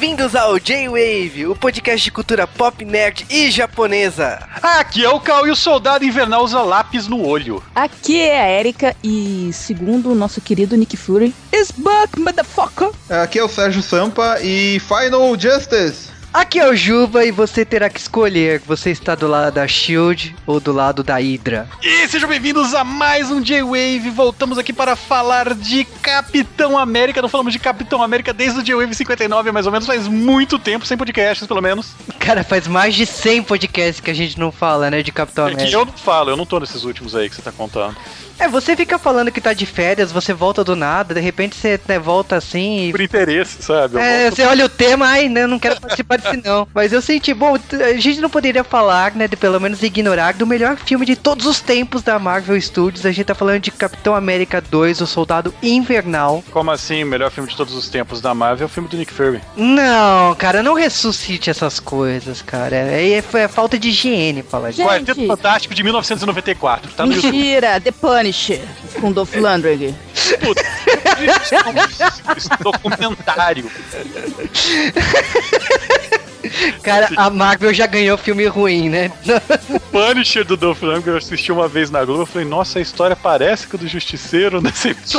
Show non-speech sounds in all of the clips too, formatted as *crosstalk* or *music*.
Bem-vindos ao J-Wave, o podcast de cultura pop, nerd e japonesa. Aqui é o Cal e o soldado invernal usa lápis no olho. Aqui é a Erika e, segundo o nosso querido Nick Fury, is back, motherfucker! Aqui é o Sérgio Sampa e Final Justice. Aqui é o Juba e você terá que escolher. Você está do lado da Shield ou do lado da Hydra. E sejam bem-vindos a mais um J-Wave. Voltamos aqui para falar de Capitão América. Não falamos de Capitão América desde o J-Wave 59, mais ou menos, faz muito tempo, sem podcasts, pelo menos. Cara, faz mais de 100 podcasts que a gente não fala, né, de Capitão É que América. eu não falo, eu não tô nesses últimos aí que você tá contando. É, você fica falando que tá de férias, você volta do nada, de repente você né, volta assim e Por interesse, sabe? Eu É, volto- você olha o tema, ai, né, não quero participar disso não. Mas eu senti, bom, a gente não poderia falar, né, de pelo menos ignorar do melhor filme de todos os tempos da Marvel Studios. A gente tá falando de Capitão América 2, o Soldado Invernal. Como assim, o melhor filme de todos os tempos da Marvel é o filme do Nick Fury. Não, cara, não ressuscite essas coisas, cara. É, é, é falta de higiene falar disso. Gente. Quarteto Fantástico de 1994, tá no YouTube. Mentira, The Punisher, com Dolph Lundgren. Puta, isso é um- é um documentário. Cara, a Marvel já ganhou filme ruim, né? O Punisher do Dolph Lundgren eu assisti uma vez na Globo. Eu falei, nossa, a história parece que o do Justiceiro, né? Sempre. *laughs*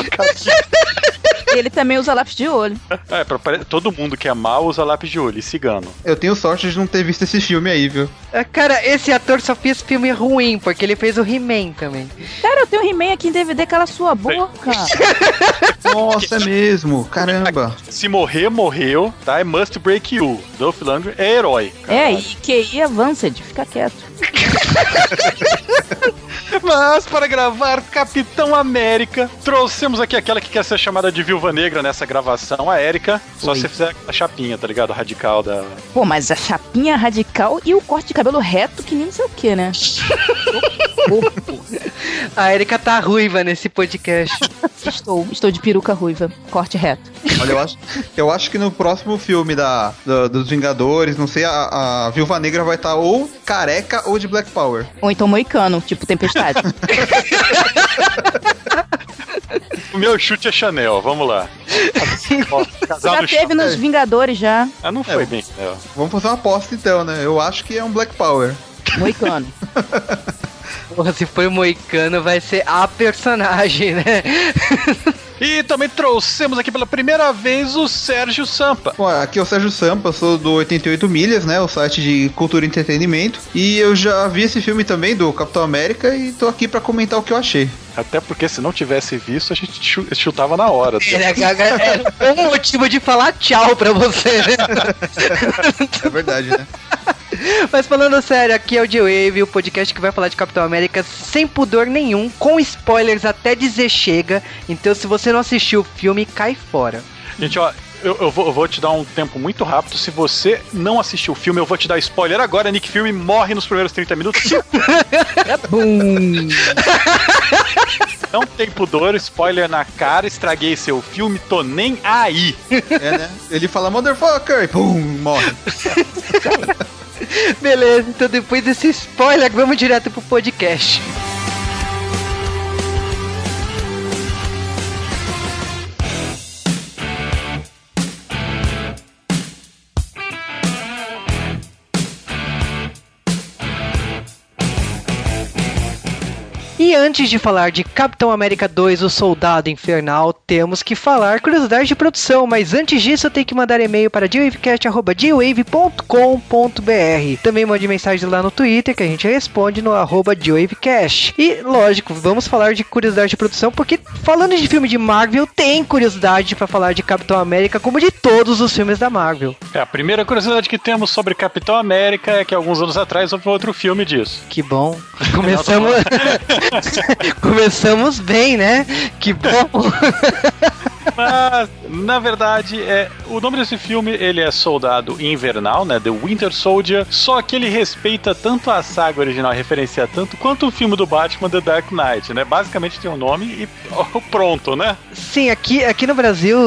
E ele também usa lápis de olho. É, pra, pare- todo mundo que é mal usa lápis de olho e cigano. Eu tenho sorte de não ter visto esse filme aí, viu? É, Cara, esse ator só fez filme ruim, porque ele fez o He-Man também. Cara, eu tenho He-Man aqui em DVD, cala sua boca. *laughs* Nossa, é mesmo. Caramba. Se morrer, morreu, tá? I must break you. Dolph Lundgren é herói. É, e QI Avanced, fica quieto. *laughs* Mas para gravar Capitão América, trouxemos aqui aquela que quer ser chamada de Viúva Negra nessa gravação, a Erika. Só Oi. se você fizer a chapinha, tá ligado? Radical da. Pô, mas a chapinha radical e o corte de cabelo reto que nem não sei o que, né? *laughs* A Erika tá ruiva nesse podcast. *laughs* Estou, estou de peruca ruiva, corte reto. Olha, eu acho, eu acho que no próximo filme da, da- dos Vingadores, não sei, a, a Viúva Negra vai estar ou careca ou de Black Power. Ou então moicano, tipo tempestade. *laughs* O meu chute é Chanel, vamos lá. Já teve nos Vingadores já, Ah, não foi É. bem Chanel. Vamos fazer uma aposta então, né? Eu acho que é um Black Power. moicano. *laughs* Porra, se for Moicano, vai ser a personagem, né? E também trouxemos aqui pela primeira vez o Sérgio Sampa. Bom, aqui é o Sérgio Sampa, sou do 88 Milhas, né? O site de cultura e entretenimento. E eu já vi esse filme também do Capitão América e tô aqui pra comentar o que eu achei. Até porque se não tivesse visto, a gente chu- chutava na hora. Era um motivo de falar tchau pra você, né? *laughs* É verdade, né? Mas falando sério, aqui é o G-Wave, o podcast que vai falar de Capitão América sem pudor nenhum, com spoilers até dizer chega. Então, se você não assistiu o filme, cai fora. Gente, ó, eu, eu vou, eu vou te dar um tempo muito rápido. Se você não assistiu o filme, eu vou te dar spoiler agora. Nick Fury morre nos primeiros 30 minutos. Bum. não tem pudor, spoiler na cara. Estraguei seu filme, tô nem aí. É, né? Ele fala motherfucker e pum, morre. *laughs* Beleza, então depois desse spoiler, vamos direto pro podcast. E antes de falar de Capitão América 2, o Soldado Infernal, temos que falar curiosidade de produção, mas antes disso eu tenho que mandar e-mail para dwavecast.dwave.com.br. Também mande mensagem lá no Twitter que a gente responde no arroba dwavecast. E lógico, vamos falar de curiosidade de produção, porque falando de filme de Marvel, tem curiosidade para falar de Capitão América, como de todos os filmes da Marvel. É, a primeira curiosidade que temos sobre Capitão América é que alguns anos atrás houve outro filme disso. Que bom. *laughs* Começamos. *laughs* Começamos bem, né? Que bom. *laughs* Mas, na verdade, é, o nome desse filme ele é Soldado Invernal, né? The Winter Soldier. Só que ele respeita tanto a saga original, referencia tanto, quanto o filme do Batman, The Dark Knight, né? Basicamente tem um nome e *laughs* pronto, né? Sim, aqui, aqui no Brasil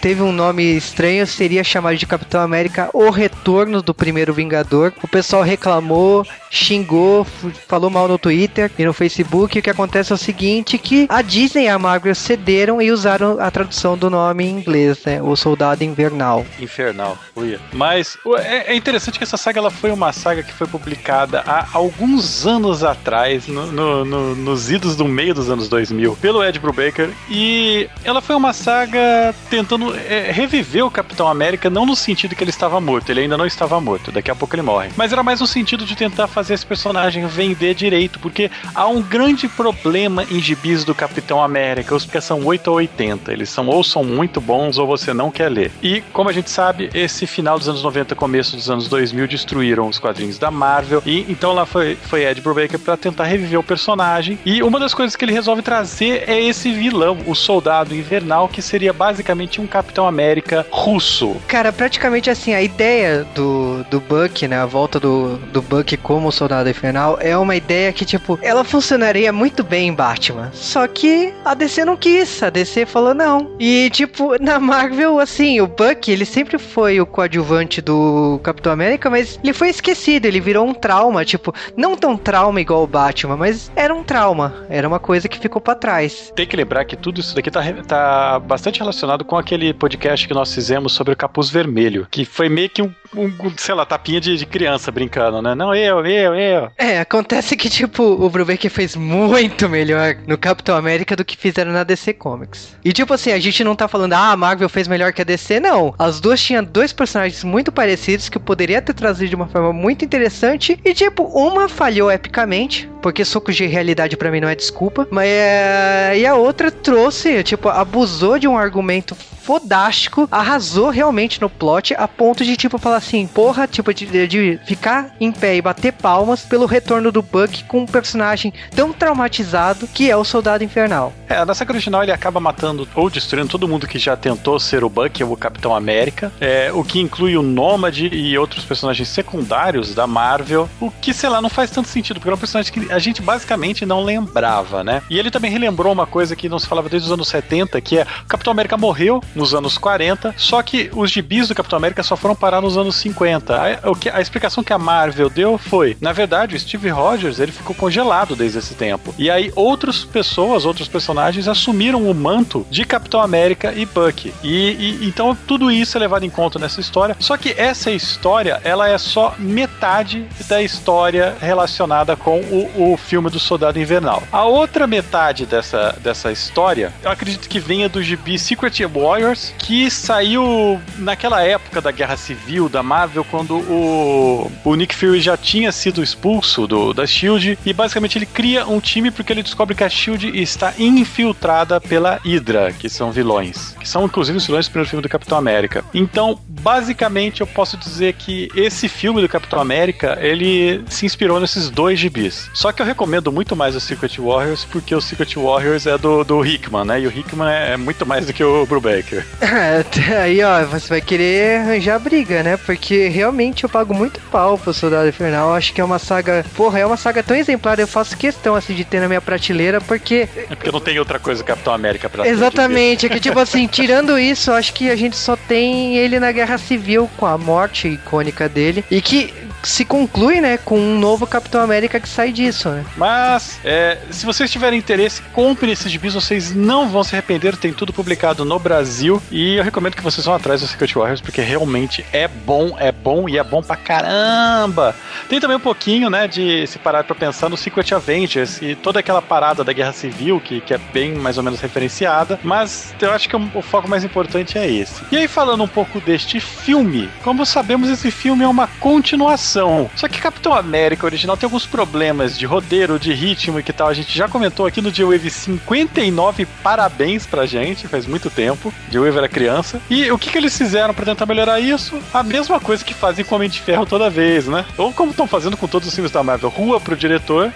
teve um nome estranho, seria chamado de Capitão América O Retorno do Primeiro Vingador. O pessoal reclamou, xingou, falou mal no Twitter e no Facebook. O que acontece é o seguinte, que a Disney e a Marvel cederam e usaram a tradução do nome em inglês, né? O Soldado Invernal. Infernal, uia. Mas é, é interessante que essa saga ela foi uma saga que foi publicada há alguns anos atrás, no, no, no, nos idos do meio dos anos 2000, pelo Ed Brubaker, e ela foi uma saga tentando é, reviver o Capitão América, não no sentido que ele estava morto, ele ainda não estava morto, daqui a pouco ele morre, mas era mais no sentido de tentar fazer esse personagem vender direito, porque há um grande problema em gibis do Capitão América, os que são 8 ou 80, eles são ou são muito bons ou você não quer ler. E, como a gente sabe, esse final dos anos 90, começo dos anos 2000 destruíram os quadrinhos da Marvel, e então lá foi, foi Ed Brubaker para tentar reviver o personagem, e uma das coisas que ele resolve trazer é esse vilão, o Soldado Invernal, que seria basicamente um Capitão América russo. Cara, praticamente assim, a ideia do, do Buck, né, a volta do, do Buck como Soldado Infernal, é uma ideia que, tipo, ela funcionaria muito bem em Batman, só que a DC não quis, a DC falou não. E, tipo, na Marvel, assim, o Buck, ele sempre foi o coadjuvante do Capitão América, mas ele foi esquecido, ele virou um trauma, tipo, não tão trauma igual o Batman, mas era um trauma, era uma coisa que ficou para trás. Tem que lembrar que tudo isso daqui tá, tá bastante relacionado com aquele podcast que nós fizemos sobre o Capuz Vermelho, que foi meio que um um, sei lá, tapinha de, de, criança brincando, né? Não, eu, eu, eu. É, acontece que, tipo, o Brubaker fez muito melhor no Capitão América do que fizeram na DC Comics. E, tipo assim, a gente não tá falando, ah, a Marvel fez melhor que a DC, não. As duas tinham dois personagens muito parecidos que poderia ter trazido de uma forma muito interessante. E, tipo, uma falhou epicamente, porque socos de realidade para mim não é desculpa. Mas é... E a outra trouxe, tipo, abusou de um argumento fodástico, arrasou realmente no plot, a ponto de, tipo, falar assim, porra, tipo, de, de ficar em pé e bater palmas pelo retorno do Buck com um personagem tão traumatizado que é o Soldado Infernal. É, na saga original ele acaba matando ou destruindo todo mundo que já tentou ser o Buck ou o Capitão América, é, o que inclui o Nômade e outros personagens secundários da Marvel, o que, sei lá, não faz tanto sentido, porque era um personagem que a gente basicamente não lembrava, né? E ele também relembrou uma coisa que não se falava desde os anos 70, que é Capitão América morreu, nos anos 40, só que os gibis do Capitão América só foram parar nos anos 50. A, o que, a explicação que a Marvel deu foi, na verdade, o Steve Rogers ele ficou congelado desde esse tempo. E aí outras pessoas, outros personagens assumiram o manto de Capitão América e Bucky. E, e então tudo isso é levado em conta nessa história. Só que essa história, ela é só metade da história relacionada com o, o filme do Soldado Invernal. A outra metade dessa, dessa história, eu acredito que venha do gibi Secret Warrior Warriors, que saiu naquela época da Guerra Civil da Marvel, quando o, o Nick Fury já tinha sido expulso do, da SHIELD, e basicamente ele cria um time porque ele descobre que a SHIELD está infiltrada pela Hydra, que são vilões, que são inclusive os vilões do primeiro filme do Capitão América. Então, basicamente, eu posso dizer que esse filme do Capitão América, ele se inspirou nesses dois gibis. Só que eu recomendo muito mais o Secret Warriors, porque o Secret Warriors é do, do Hickman, né? E o Hickman é, é muito mais do que o Brubaker. *laughs* É, aí, ó, você vai querer arranjar briga, né? Porque realmente eu pago muito pau pro Soldado Infernal. Acho que é uma saga. Porra, é uma saga tão exemplar. Eu faço questão, assim, de ter na minha prateleira, porque. É porque não tem outra coisa Capitão América pra Exatamente. É que, tipo assim, *laughs* tirando isso, acho que a gente só tem ele na Guerra Civil com a morte icônica dele. E que se conclui, né, com um novo Capitão América que sai disso, né? Mas, é, se vocês tiverem interesse, compre esses gibis, vocês não vão se arrepender. Tem tudo publicado no Brasil. E eu recomendo que vocês vão atrás do Secret Warriors, porque realmente é bom, é bom e é bom pra caramba. Tem também um pouquinho, né, de se parar pra pensar no Secret Avengers e toda aquela parada da Guerra Civil, que, que é bem mais ou menos referenciada. Mas eu acho que o foco mais importante é esse. E aí, falando um pouco deste filme, como sabemos, esse filme é uma continuação. Só que Capitão América original tem alguns problemas de roteiro, de ritmo e que tal. A gente já comentou aqui no G-Wave 59 parabéns pra gente, faz muito tempo. De Weaver era criança. E o que, que eles fizeram para tentar melhorar isso? A mesma coisa que fazem com o Homem de Ferro toda vez, né? Ou como estão fazendo com todos os filmes da Marvel. Rua pro diretor.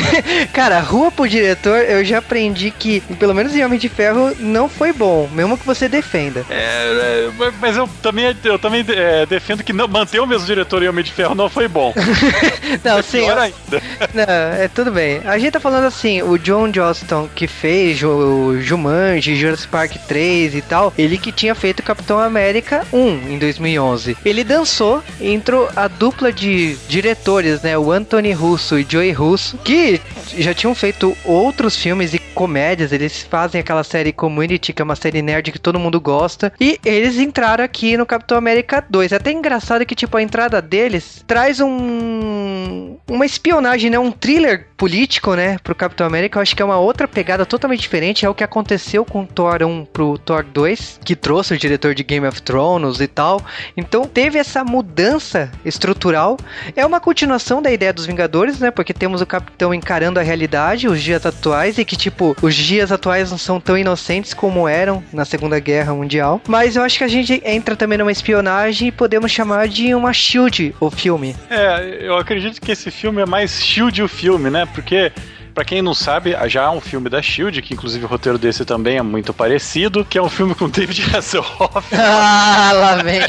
*laughs* Cara, rua pro diretor, eu já aprendi que, pelo menos em Homem de Ferro, não foi bom, mesmo que você defenda. É, é mas eu também, eu também é, defendo que não, manter o mesmo diretor em Homem de Ferro não foi bom. *laughs* não, sim. Pior ainda. *laughs* Não, é tudo bem. A gente tá falando assim, o John Johnston que fez o Jumanji, Jurassic Park 3 e tal tal, ele que tinha feito Capitão América 1 em 2011. Ele dançou, entrou a dupla de diretores, né, o Anthony Russo e Joey Russo, que já tinham feito outros filmes e comédias, eles fazem aquela série Community, que é uma série nerd que todo mundo gosta, e eles entraram aqui no Capitão América 2. É até engraçado que, tipo, a entrada deles traz um... uma espionagem, né? Um thriller político, né? Pro Capitão América. Eu acho que é uma outra pegada totalmente diferente. É o que aconteceu com o Thor 1 pro Thor 2, que trouxe o diretor de Game of Thrones e tal. Então teve essa mudança estrutural. É uma continuação da ideia dos Vingadores, né? Porque temos o Capitão encarando a realidade, os dias atuais, e que, tipo, os dias atuais não são tão inocentes como eram na Segunda Guerra Mundial. Mas eu acho que a gente entra também numa espionagem e podemos chamar de uma Shield, o filme. É, eu acredito que esse filme é mais Shield o filme, né? Porque Pra quem não sabe, já há um filme da Shield, que inclusive o roteiro desse também é muito parecido, que é um filme com *laughs* David Hasselhoff. *laughs* Ah, lá vem. *laughs*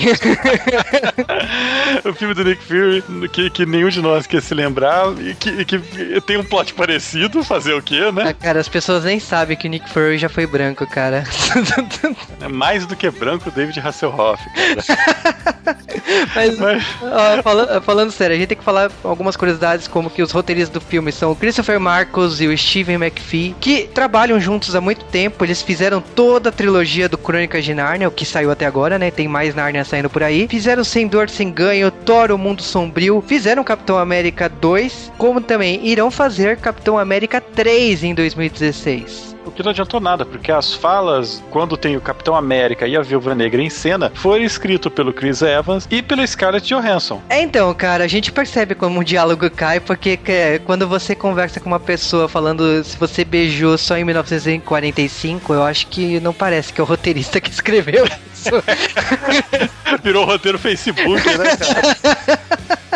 o filme do Nick Fury, que, que nenhum de nós quer se lembrar, e que, que tem um plot parecido, fazer o quê, né? Ah, cara, as pessoas nem sabem que o Nick Fury já foi branco, cara. É mais do que branco, David Hasselhoff, cara. Mas, Mas... Ó, falando, falando sério, a gente tem que falar algumas curiosidades, como que os roteiristas do filme são o Christopher Mark e o Steven McPhee, que trabalham juntos há muito tempo. Eles fizeram toda a trilogia do Crônicas de Narnia, o que saiu até agora, né? Tem mais Narnia saindo por aí. Fizeram Sem Dor, Sem Ganho, Thor, o Mundo Sombrio. Fizeram Capitão América 2, como também irão fazer Capitão América 3 em 2016. O que não adiantou nada, porque as falas, quando tem o Capitão América e a Viúva Negra em cena, foram escrito pelo Chris Evans e pela Scarlett Johansson. É, então, cara, a gente percebe como o diálogo cai, porque é, quando você conversa com uma pessoa falando se você beijou só em 1945, eu acho que não parece que é o roteirista que escreveu *laughs* isso. *laughs* Virou roteiro Facebook, né, cara?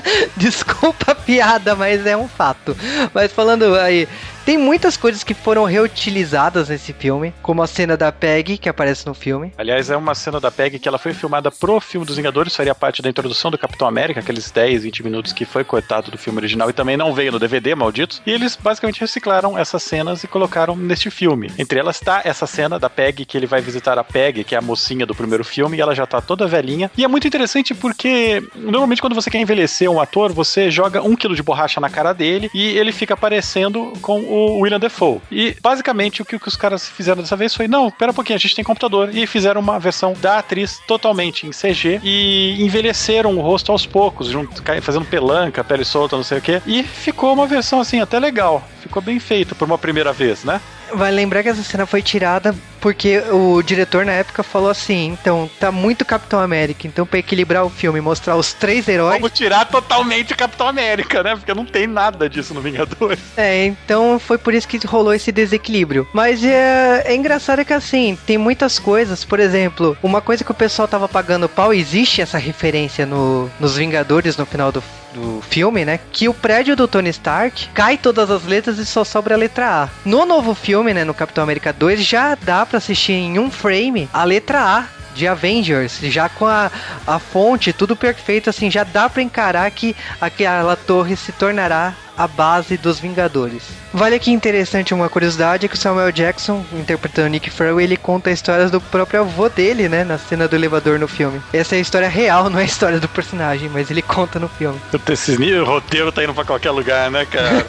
*laughs* Desculpa a piada, mas é um fato. Mas falando aí, tem muitas coisas que foram reutilizadas nesse filme, como a cena da Peg, que aparece no filme. Aliás, é uma cena da Peg que ela foi filmada pro filme dos Vingadores, faria parte da introdução do Capitão América, aqueles 10, 20 minutos que foi cortado do filme original e também não veio no DVD, malditos. E eles basicamente reciclaram essas cenas e colocaram neste filme. Entre elas está essa cena da Peg, que ele vai visitar a Peg, que é a mocinha do primeiro filme, e ela já tá toda velhinha. E é muito interessante porque, normalmente, quando você quer envelhecer um ator, você joga um quilo de borracha na cara dele e ele fica parecendo com o William Defoe. E basicamente o que, os caras fizeram dessa vez foi: não, pera um pouquinho, a gente tem computador. E fizeram uma versão da atriz totalmente em CG e envelheceram o rosto aos poucos, junto, fazendo pelanca, pele solta, não sei o que. E ficou uma versão assim, até legal. Ficou bem feito por uma primeira vez, né? Vai lembrar que essa cena foi tirada porque o diretor na época falou assim: então, tá muito Capitão América, então pra equilibrar o filme, mostrar os três heróis. Vamos tirar totalmente o Capitão América, né? Porque não tem nada disso no Vingadores. É, então foi por isso que rolou esse desequilíbrio. Mas é, é engraçado que assim, tem muitas coisas, por exemplo, uma coisa que o pessoal tava pagando pau, existe essa referência no, nos Vingadores no final do, do filme, né? Que o prédio do Tony Stark cai todas as letras e só sobra a letra A. No novo filme, né, no Capitão América 2, já dá para assistir em um frame a letra A de Avengers, já com a, a fonte tudo perfeito, assim, já dá para encarar que aquela torre se tornará a base dos Vingadores. Vale aqui interessante uma curiosidade é que o Samuel Jackson, interpretando Nick Fury, ele conta histórias do próprio avô dele, né, na cena do elevador no filme. Essa é a história real, *laughs* não é a história do personagem, mas ele conta no filme. Esse roteiro tá indo pra qualquer lugar, né, cara?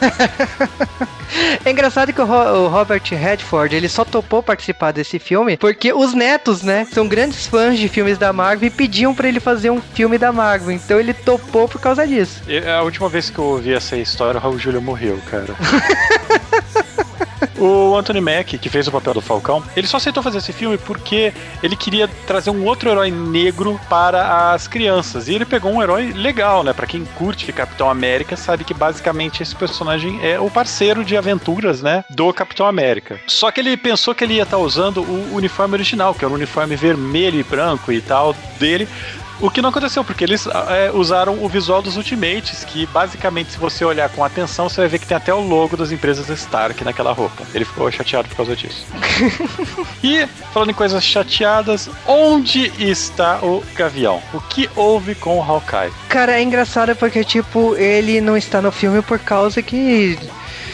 *laughs* é engraçado que o, Ro o Robert Redford, ele só topou participar desse filme porque os netos, né, são grandes fãs de filmes da Marvel e pediam para ele fazer um filme da Marvel. Então ele topou por causa disso. E a última vez que eu ouvi essa história, Raul Júlia morreu, cara. *laughs* O Anthony Mack, que fez o papel do Falcão, ele só aceitou fazer esse filme porque ele queria trazer um outro herói negro para as crianças. E ele pegou um herói legal, né? Para quem curte Capitão América, sabe que basicamente esse personagem é o parceiro de aventuras, né? Do Capitão América. Só que ele pensou que ele ia estar usando o uniforme original, que era um uniforme vermelho e branco e tal dele. O que não aconteceu, porque eles é, usaram o visual dos Ultimates, que basicamente, se você olhar com atenção, você vai ver que tem até o logo das empresas Stark naquela roupa. Ele ficou chateado por causa disso. *laughs* e, falando em coisas chateadas, onde está o Gavião? O que houve com o Hawkeye? Cara, é engraçado porque, tipo, ele não está no filme por causa que.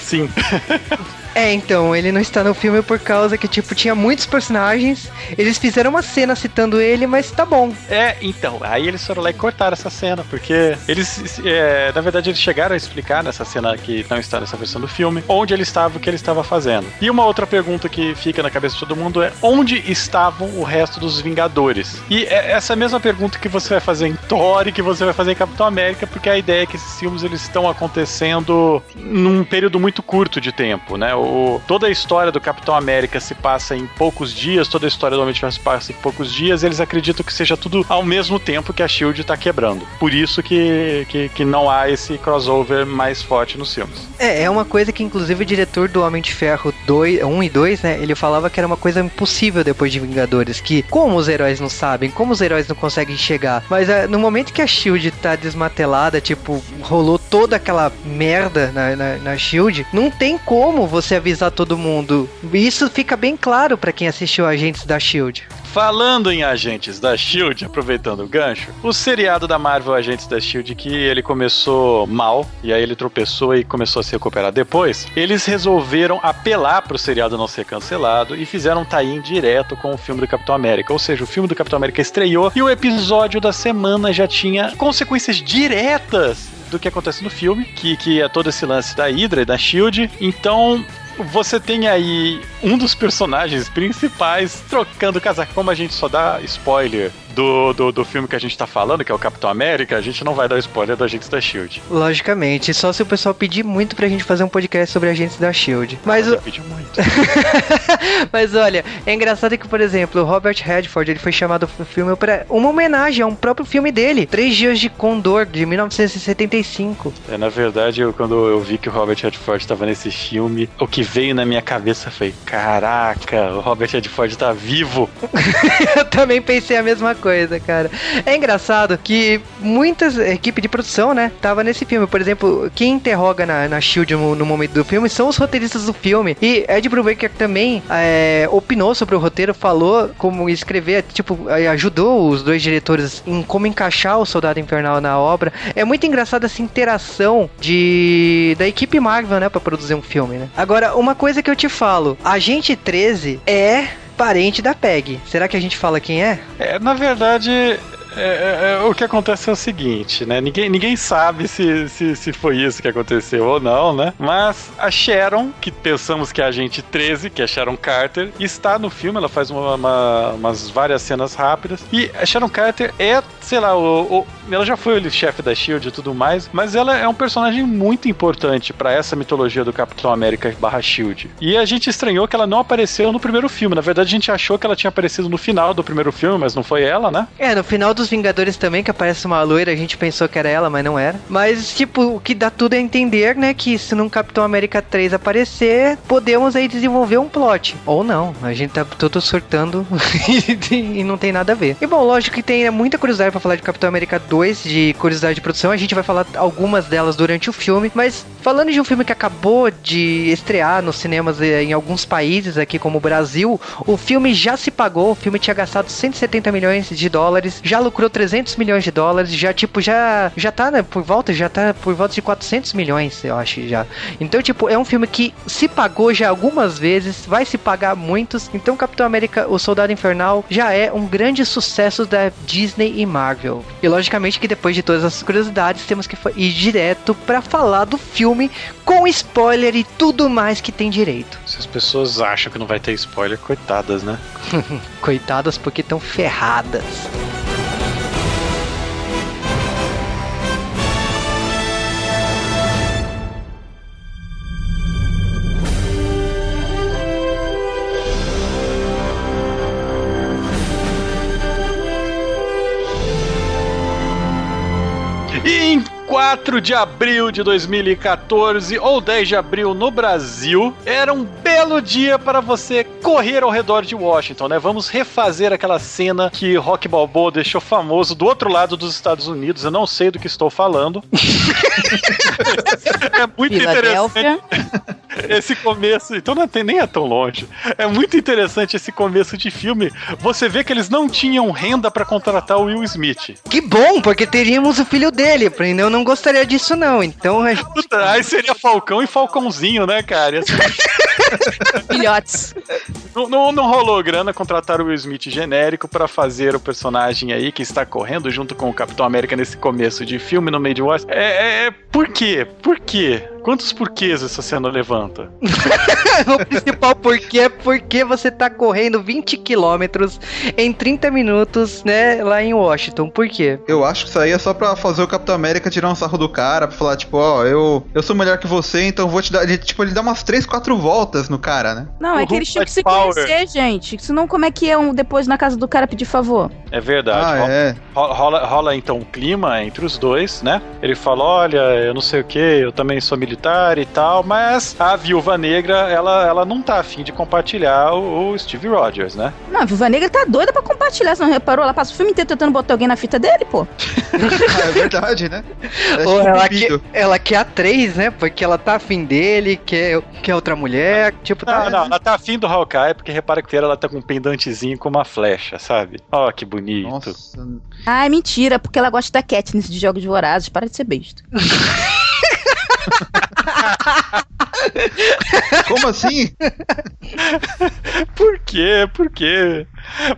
Sim. *laughs* É, então, ele não está no filme por causa que, tipo, tinha muitos personagens, eles fizeram uma cena citando ele, mas tá bom. É, então, aí eles foram lá e cortaram essa cena, porque eles, é, na verdade, eles chegaram a explicar nessa cena que não está nessa versão do filme, onde ele estava, o que ele estava fazendo. E uma outra pergunta que fica na cabeça de todo mundo é, onde estavam o resto dos Vingadores? E é essa mesma pergunta que você vai fazer em Thor e que você vai fazer em Capitão América, porque a ideia é que esses filmes eles estão acontecendo num período muito curto de tempo, né? O, toda a história do Capitão América se passa em poucos dias, toda a história do Homem de Ferro se passa em poucos dias, eles acreditam que seja tudo ao mesmo tempo que a SHIELD está quebrando. Por isso que, que, que não há esse crossover mais forte nos filmes. É, é uma coisa que inclusive o diretor do Homem de Ferro 2, 1 e 2, né, ele falava que era uma coisa impossível depois de Vingadores, que como os heróis não sabem, como os heróis não conseguem chegar, mas é, no momento que a SHIELD tá desmatelada, tipo, rolou toda aquela merda na, na, na SHIELD, não tem como você avisar todo mundo. Isso fica bem claro para quem assistiu Agentes da SHIELD. Falando em agentes da Shield, aproveitando o gancho, o seriado da Marvel Agentes da Shield que ele começou mal e aí ele tropeçou e começou a se recuperar depois, eles resolveram apelar pro seriado não ser cancelado e fizeram um tie-in direto com o filme do Capitão América. Ou seja, o filme do Capitão América estreou e o episódio da semana já tinha consequências diretas do que acontece no filme, que, que é todo esse lance da Hydra e da Shield. Então, você tem aí um dos personagens principais trocando casaco. Como a gente só dá spoiler do, do, do, filme que a gente tá falando, que é o Capitão América, a gente não vai dar spoiler do Agentes da Shield. Logicamente, só se o pessoal pedir muito pra gente fazer um podcast sobre Agentes da Shield. Mas, Mas o... pediu muito. *laughs* Mas olha, é engraçado que, por exemplo, o Robert Redford ele foi chamado pro filme para uma homenagem a um próprio filme dele, Três Dias de Condor, de 1975. É, na verdade, eu, quando eu vi que o Robert Redford estava nesse filme, o que veio na minha cabeça foi: caraca, o Robert Redford tá vivo. *laughs* eu também pensei a mesma coisa cara. É engraçado que muitas equipes de produção, né, tava nesse filme. Por exemplo, quem interroga na, na Shield no, no momento do filme são os roteiristas do filme. E Ed Brubaker também é, opinou sobre o roteiro, falou como escrever, tipo, ajudou os dois diretores em como encaixar o Soldado Infernal na obra. É muito engraçado essa interação de da equipe Marvel, né, para produzir um filme, né? Agora, uma coisa que eu te falo, Agente 13 é parente da PEG. Será que a gente fala quem é? É, na verdade, é, é, é, o que acontece é o seguinte, né? Ninguém, ninguém sabe se, se, se foi isso que aconteceu ou não, né? Mas a Sharon, que pensamos que é a agente 13, que é Sharon Carter, está no filme, ela faz uma, uma, umas várias cenas rápidas. E a Sharon Carter é, sei lá, o, o ela já foi o chefe da Shield e tudo mais, mas ela é um personagem muito importante para essa mitologia do Capitão América barra Shield. E a gente estranhou que ela não apareceu no primeiro filme. Na verdade, a gente achou que ela tinha aparecido no final do primeiro filme, mas não foi ela, né? É, no final Vingadores também, que aparece uma loira, a gente pensou que era ela, mas não era. Mas, tipo, o que dá tudo a entender, né, que se num Capitão América 3 aparecer, podemos aí desenvolver um plot. Ou não, a gente tá todo surtando *laughs* e não tem nada a ver. E bom, lógico que tem muita curiosidade para falar de Capitão América 2 2 de curiosidade de produção. A gente vai falar algumas delas durante o filme, mas falando de um filme que acabou de estrear nos cinemas eh, em alguns países aqui como o Brasil, o filme já se pagou, o filme tinha gastado 170 milhões de dólares, já lucrou 300 milhões de dólares, já tipo já já tá né, por volta, já tá por volta de 400 milhões, eu acho já. Então, tipo, é um filme que se pagou já algumas vezes, vai se pagar muitos. Então, Capitão América, o Soldado Infernal já é um grande sucesso da Disney e Marvel. E logicamente que depois de todas as curiosidades, temos que ir direto para falar do filme com spoiler e tudo mais que tem direito. Se as pessoas acham que não vai ter spoiler, coitadas, né? *laughs* coitadas porque estão ferradas. 4 de abril de 2014 ou 10 de abril no Brasil, era um belo dia para você correr ao redor de Washington, né? Vamos refazer aquela cena que Rock Balboa deixou famoso do outro lado dos Estados Unidos. Eu não sei do que estou falando. *laughs* é muito interessante esse começo. Então não tem nem é tão longe. É muito interessante esse começo de filme. Você vê que eles não tinham renda para contratar o Will Smith. Que bom, porque teríamos o filho dele. Eu não gostaria disso não. Então, Puta, aí seria Falcão e Falcãozinho, né, cara? *laughs* Filhotes. Não, não, não rolou grana contratar o Will Smith genérico pra fazer o personagem aí que está correndo junto com o Capitão América nesse começo de filme no meio de Wars. É, é, é, por quê? Por quê? Quantos porquês essa cena levanta? *laughs* o principal porquê é porque você tá correndo 20 quilômetros em 30 minutos, né, lá em Washington. Por quê? Eu acho que isso aí é só pra fazer o Capitão América tirar um sarro do cara, pra falar, tipo, ó, eu, eu sou melhor que você, então vou te dar. Ele, tipo, ele dá umas 3, 4 voltas no cara, né? Não, é que eles tinham que se conhecer, gente. Senão, como é que é um depois na casa do cara pedir favor? É verdade. Ah, rola, é. rola, rola, então um clima entre os dois, né? Ele fala: olha, eu não sei o que, eu também sou militar e tal, mas a viúva negra, ela, ela não tá afim de compartilhar o, o Steve Rogers, né? Não, a Viúva Negra tá doida pra compartilhar, você não reparou? Ela passa o filme inteiro tentando botar alguém na fita dele, pô. Ah, *laughs* *laughs* é verdade, né? É Ou tipo ela, quer, ela quer a três, né? Porque ela tá afim dele, quer, quer outra mulher. Tipo, Não, tá. não, ela tá afim do Hawkeye, porque repara que ela tá com um pendantezinho com uma flecha, sabe? Ó, que bonito. Nossa. Ai, mentira, porque ela gosta da Katniss de Jogos Vorazes. Para de ser besta. *laughs* *laughs* Como assim? Por quê? Por quê?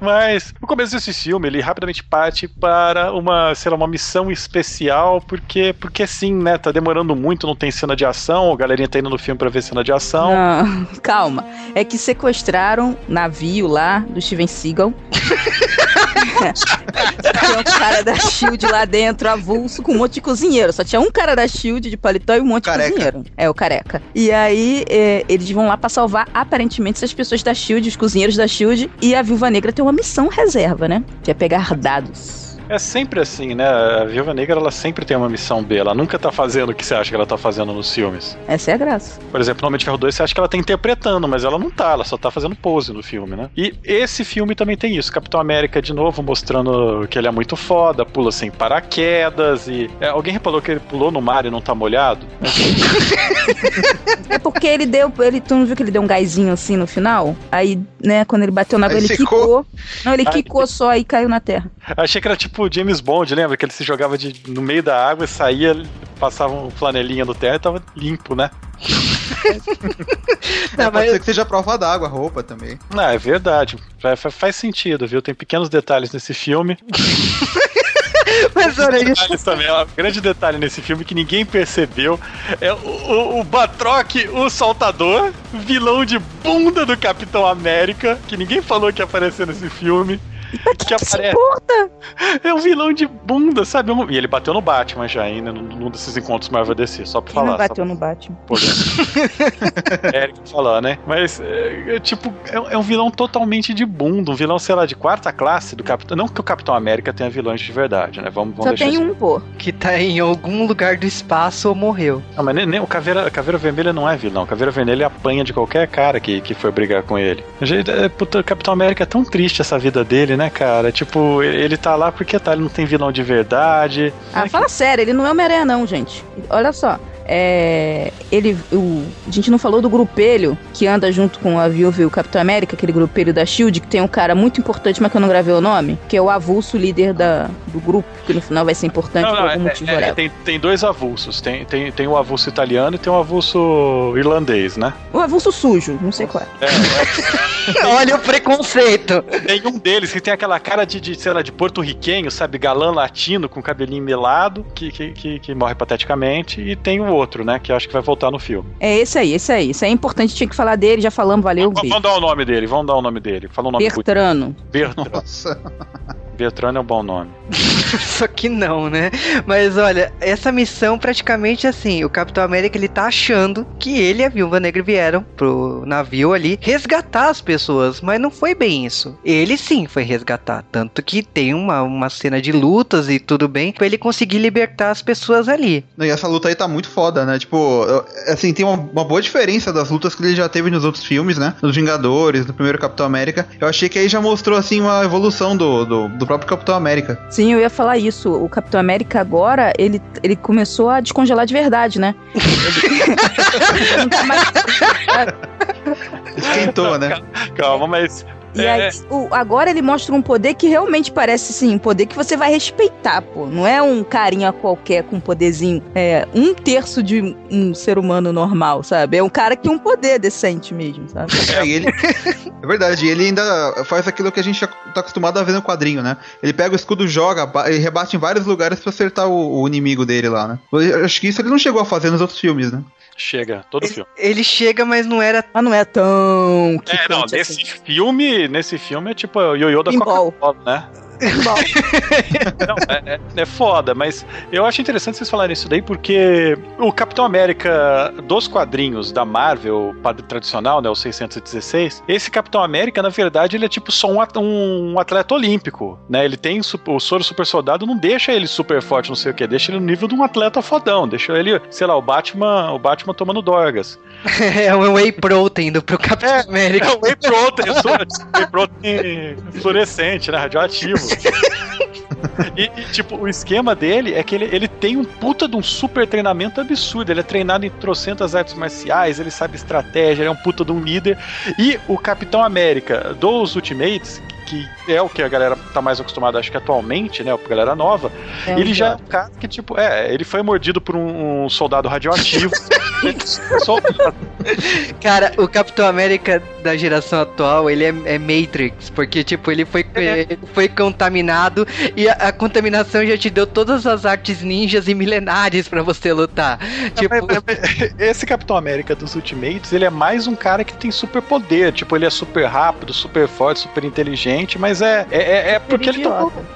Mas no começo desse filme, ele rapidamente parte para uma, sei lá, uma missão especial, porque, porque sim, né? Tá demorando muito, não tem cena de ação, a galerinha tá indo no filme pra ver cena de ação. Não, *laughs* calma. É que sequestraram navio lá do Steven Seagal. *laughs* *laughs* Tem um cara da Shield lá dentro, avulso, com um monte de cozinheiro. Só tinha um cara da Shield de paletó e um monte Careca. de cozinheiro. É, o careca. E aí, é, eles vão lá pra salvar, aparentemente, essas pessoas da Shield, os cozinheiros da Shield. E a Viúva Negra tem uma missão reserva, né? Que é pegar dados. É sempre assim, né? A Viúva Negra, ela sempre tem uma missão B, ela nunca tá fazendo o que você acha que ela tá fazendo nos filmes. Essa é a graça. Por exemplo, no Homem de Ferro 2, você acha que ela tá interpretando, mas ela não tá, ela só tá fazendo pose no filme, né? E esse filme também tem isso. Capitão América, de novo, mostrando que ele é muito foda, pula sem paraquedas e... É, alguém reparou que ele pulou no mar e não tá molhado? É porque ele deu. Ele, tu não viu que ele deu um gásinho assim no final? Aí, né, quando ele bateu na água, ele secou. quicou. Não, ele Aí- quicou só e caiu na terra. Achei que era tipo o James Bond, lembra? Que ele se jogava de, no meio da água e saía, passava um flanelinha no terra e tava limpo, né? *laughs* Não, É, pode mas- ser que seja prova d'água, a roupa também. Ah, é verdade. Fa- fa- Faz sentido, viu? Tem pequenos detalhes nesse filme. *laughs* Mas olha isso. Detalhes também, ó, grande detalhe nesse filme que ninguém percebeu é o, o, o Batroc, o saltador, vilão de bunda do Capitão América, que ninguém falou que ia aparecer nesse filme. Que Que se aparece. importa? É um vilão de bunda, sabe? E ele bateu no Batman já ainda, num, num desses encontros Marvel DC, só pra Quem falar. não bateu só no Batman? pra poder. Eric falar, né? Mas, é, é, tipo, é, é um vilão totalmente de bunda, um vilão, sei lá, de quarta classe do Capitão. Não que o Capitão América tenha vilões de verdade, né? Vamos, vamos Só deixar tem isso um, pô. Que tá em algum lugar do espaço ou morreu. Não, mas nem, nem- o Caveira, a Caveira Vermelha não é vilão. O Caveira Vermelha apanha de qualquer cara que, que for brigar com ele. Gente, é, puta, o Capitão América é tão triste essa vida dele, né, cara? Tipo, ele tá lá porque tá, ele não tem vilão de verdade. Ah, fala sério, ele não é Homem-Aranha, não, gente. Olha só. É, ele, o, a gente não falou do grupelho que anda junto com a Viúva e o Capitão América, aquele grupelho da Shield, que tem um cara muito importante, mas que eu não gravei o nome, que é o avulso líder da, do grupo, que no final vai ser importante Não, por algum é- motivo. é- whatever. tem, tem dois avulsos. Tem, tem, tem o avulso italiano e tem o avulso irlandês, né? O avulso sujo, não sei qual é. É, *laughs* Olha o preconceito. é, tem um deles que tem aquela cara de, de sei lá, de porto-riquenho, sabe? Galã latino com cabelinho melado, que, que, que, que morre pateticamente. E tem o outro, né? Que acho que vai voltar no filme. É esse aí, esse aí. Isso é importante, tinha que falar dele, já falamos, valeu, Vamos beijo. vamos dar o nome dele, vamos dar o nome dele. Fala o nome. Bertrano. Bertrand. Nossa. Bertrand é um bom nome. Só que não, né? Mas olha, essa missão praticamente assim, o Capitão América ele tá achando que ele e a Viúva Negra vieram pro navio ali resgatar as pessoas, mas não foi bem isso. Ele sim foi resgatar, tanto que tem uma, uma cena de lutas e tudo bem, pra ele conseguir libertar as pessoas ali. E essa luta aí tá muito foda, né? Tipo, assim, tem uma, uma boa diferença das lutas que ele já teve nos outros filmes, né? Nos Vingadores, no primeiro Capitão América. Eu achei que aí já mostrou, assim, uma evolução do, do, do próprio Capitão América. Sim, eu ia falar isso. O Capitão América agora, ele, ele começou a descongelar de verdade, né? *laughs* Ele não tá mais... Esquentou, né? Calma, mas E É. aí, o- agora ele mostra um poder que realmente parece, sim, um poder que você vai respeitar, pô. Não é um carinha qualquer com um poderzinho. É um terço de um- um ser humano normal, sabe? É um cara que tem um poder decente mesmo, sabe? *laughs* É, ele, *laughs* é verdade, e ele ainda faz aquilo que a gente já tá acostumado a ver no quadrinho, né? Ele pega o escudo, joga, ba- e rebate em vários lugares pra acertar o, o inimigo dele lá, né? Eu acho que isso ele não chegou a fazer nos outros filmes, né? Chega, todo filme. Ele chega, mas não era. Mas não é tão. É, não, quicante nesse assim. filme, nesse filme é tipo o ioiô da. Coca-Cola, né? *laughs* Não, é, é- é foda, mas eu acho interessante vocês falarem isso daí, porque o Capitão América dos quadrinhos da Marvel, padre tradicional, né, o 616, esse Capitão América, na verdade, ele é tipo só um, at- um atleta olímpico, né? Ele tem o soro super soldado, não deixa ele super forte, não sei o que, deixa ele no nível de um atleta fodão, deixa ele, sei lá, o Batman, o Batman tomando dorgas. *laughs* é um whey protein indo pro Capitão É, América. É o Whey Protein, *laughs* Whey Protein fluorescente, né? Radioativo. E, e, tipo, o esquema dele é que ele, ele tem um puta de um super treinamento absurdo. Ele é treinado em trocentas artes marciais, ele sabe estratégia, ele é um puta de um líder. E o Capitão América dos Ultimates, que é o que a galera tá mais acostumada, acho que atualmente, né? A galera nova, é ele já é um cara que, tipo, é, ele foi mordido por um, um soldado radioativo. *laughs* Cara, o Capitão América da geração atual, ele é, é Matrix, porque, tipo, ele foi, É. ele foi contaminado e a, a contaminação já te deu todas as artes ninjas e milenares pra você lutar. Tipo, Mas- mas- Esse Capitão América dos Ultimates, ele é mais um cara que tem super poder. Tipo, ele é super rápido, super forte, super inteligente, mas é, é, é- é porque ele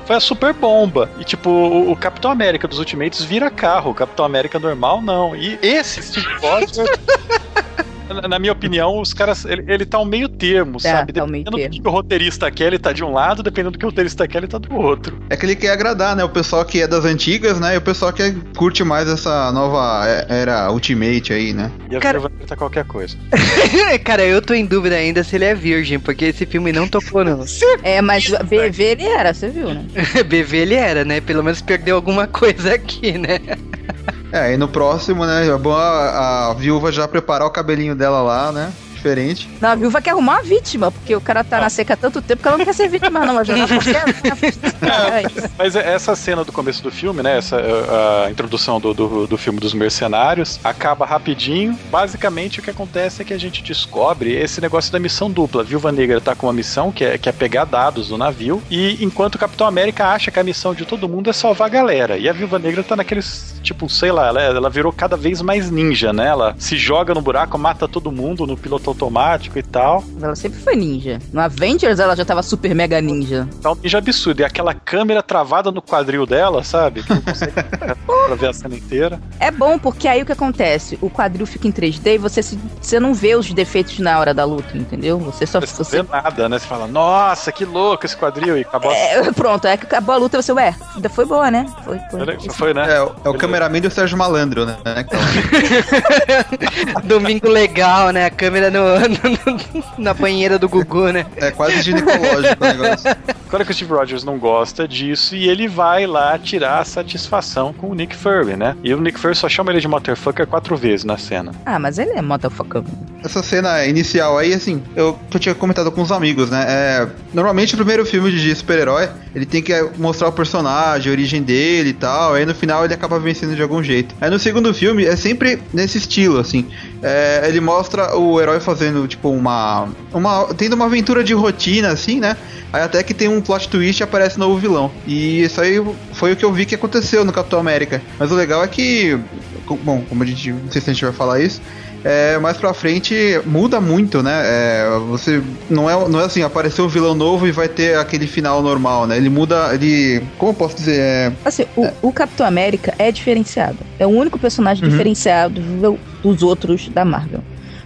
foi a super bomba. E tipo, o, o Capitão América dos Ultimates vira carro, o Capitão América normal não. E esse Steve Rogers. *laughs* na- minha opinião, os caras. Ele, ele tá um meio termo, Tá, sabe? tá meio Dependendo do que o roteirista quer, ele tá de um lado, dependendo do que o roteirista quer, ele tá do outro. É que ele quer agradar, né? O pessoal que é das antigas, né? E o pessoal que curte mais essa nova é- era Ultimate aí, né? E a Cara- Negra tá qualquer coisa. *laughs* cara, eu tô em dúvida ainda se ele é virgem, porque esse filme não tocou, não. *laughs* É, mas BV ele era, você viu, né? *laughs* BV ele era, né? Pelo menos perdeu alguma coisa aqui, né? É, e no próximo, né? É bom a, a viúva já preparar o cabelinho dela lá, né? Diferente. Não, a viúva quer arrumar uma vítima, porque o cara tá na seca há tanto tempo que ela não quer ser vítima, não. Vai jogar qualquer. É. Mas essa cena do começo do filme, né? Essa a, a introdução do, do, do filme dos mercenários acaba rapidinho. Basicamente, o que acontece é que a gente descobre esse negócio da missão dupla. A Viúva Negra tá com uma missão que é, que é pegar dados do navio, e enquanto o Capitão América acha que a missão de todo mundo é salvar a galera. E a Viúva Negra tá naqueles, tipo, sei lá, ela, ela virou cada vez mais ninja, né? Ela se joga no buraco, mata todo mundo no piloto automático e tal. Ela sempre foi ninja. No Avengers ela já tava super mega ninja. Tá um ninja absurdo. E aquela câmera travada no quadril dela, sabe? Que não consegue pra ver a cena inteira. É bom porque aí o que acontece? O quadril fica em 3D e você, se, você não vê os defeitos na hora da luta, entendeu? Você só. Você não Você, vê nada, né? Você fala, nossa, que louco esse quadril. E acabou. é, *laughs* pronto, é que acabou a luta você, ué, ainda foi boa, né? Foi, foi. Foi, né? É, o- é o cameraman do Sérgio Malandro, né? lá. *laughs* *laughs* Domingo legal, né? A câmera no, no- *laughs* na banheira do Gugu, né? É quase ginecológico o negócio. *laughs* Claro que o Steve Rogers não gosta disso e ele vai lá tirar a satisfação com o Nick Fury, né? E o Nick Fury só chama ele de motherfucker quatro vezes na cena. Ah, mas ele é motherfucker. Essa cena inicial aí, assim, eu, eu tinha comentado com os amigos, né? É, normalmente o primeiro filme de super-herói, ele tem que mostrar o personagem, a origem dele e tal, aí no final ele acaba vencendo de algum jeito. Aí no segundo filme é sempre nesse estilo, assim. É, ele mostra o herói fazendo, tipo, uma, uma. tendo uma aventura de rotina, assim, né? Aí até que tem um plot twist e aparece novo vilão. E isso aí foi o que eu vi que aconteceu no Capitão América. Mas o legal é que. Bom, como a gente. Não sei se a gente vai falar isso. É, mais pra frente muda muito, né? É, você não é, não é assim, apareceu um vilão novo e vai ter aquele final normal, né? Ele muda, ele, como eu posso dizer, é, Assim, o, o Capitão América é diferenciado. É o único personagem Uhum. diferenciado dos outros da Marvel.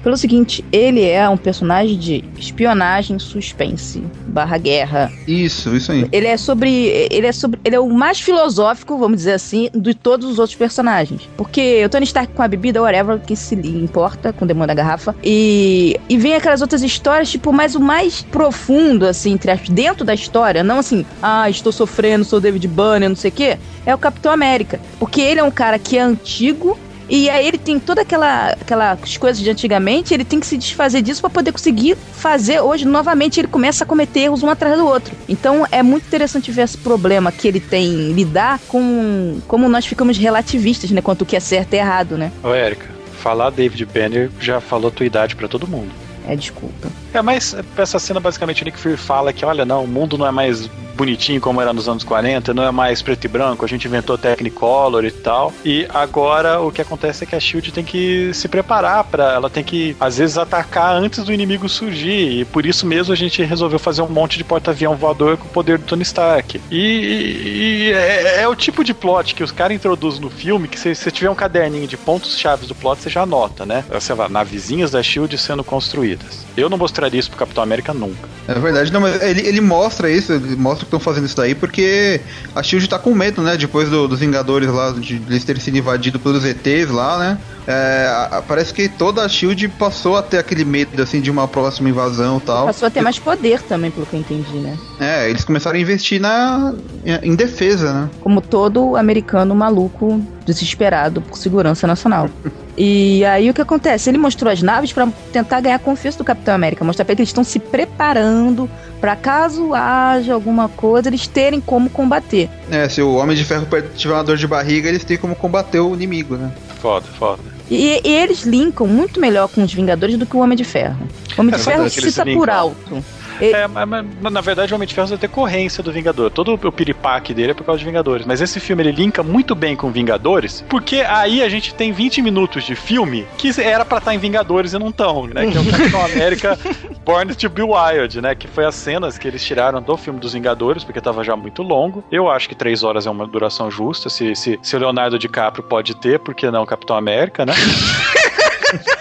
Pelo seguinte, ele é um personagem de espionagem, suspense, barra guerra. isso, isso aí. Ele é sobre. Ele é sobre. Ele é o mais filosófico, vamos dizer assim, de todos os outros personagens. Porque o Tony Stark com a bebida, whatever, que se lhe importa, com o demônio da garrafa. E, e vem aquelas outras histórias, tipo, mas o mais profundo, assim, entre as, dentro da história, não assim, ah, estou sofrendo, sou David Banner, não sei o quê, é o Capitão América. Porque ele é um cara que é antigo, E aí ele tem toda aquela aquelas coisas de antigamente, ele tem que se desfazer disso para poder conseguir fazer hoje novamente. Ele começa a cometer erros um atrás do outro. Então é muito interessante ver esse problema que ele tem lidar com como nós ficamos relativistas, né, quanto o que é certo e errado, né? Ô, Érica, falar David Banner já falou tua idade para todo mundo. É, desculpa. É, mas essa cena basicamente o Nick Fury fala que, olha, não, o mundo não é mais bonitinho como era nos anos 40, não é mais preto e branco, a gente inventou Technicolor e tal. E agora o que acontece é que a Shield tem que se preparar para, ela tem que às vezes atacar antes do inimigo surgir. E por isso mesmo a gente resolveu fazer um monte de porta-avião voador com o poder do Tony Stark. E, e é, é, o tipo de plot que os caras introduzem no filme que se você tiver um caderninho de pontos chaves do plot, você já anota, né? Você vai, navezinhas da Shield sendo construídas. Eu não mostraria isso pro Capitão América nunca. É verdade, não, mas ele, ele mostra isso, ele mostra estão fazendo isso daí porque a Shield tá com medo, né? Depois do, dos Vingadores lá, de eles terem sido invadidos pelos ETs lá, né? É, a, parece que toda a Shield passou a ter aquele medo assim de uma próxima invasão e tal. Passou a ter mais poder também, pelo que eu entendi, né? É, eles começaram a investir na, em defesa, né? Como todo americano maluco desesperado por segurança nacional. *laughs* E aí o que acontece? Ele mostrou as naves para tentar ganhar a confiança do Capitão América, mostrar pra ele que eles estão se preparando para caso haja alguma coisa, eles terem como combater. É, se o Homem de Ferro tiver uma dor de barriga, eles têm como combater o inimigo, né? Foda, foda. E, e eles linkam muito melhor com os Vingadores do que o Homem de Ferro. O Homem de é Ferro cita por alto. É, mas, mas, na verdade o Homem de Ferro é decorrência do Vingador. Todo o piripaque dele é por causa de Vingadores. Mas esse filme ele linka muito bem com Vingadores, porque aí a gente tem 20 minutos de filme que era para estar tá em Vingadores e não estão, né? Que é o *laughs* Capitão América Born to Be Wild, né? Que foi as cenas que eles tiraram do filme dos Vingadores, porque tava já muito longo. Eu acho que três horas é uma duração justa. Se, se, se o Leonardo DiCaprio pode ter, por que não o Capitão América, né? *laughs*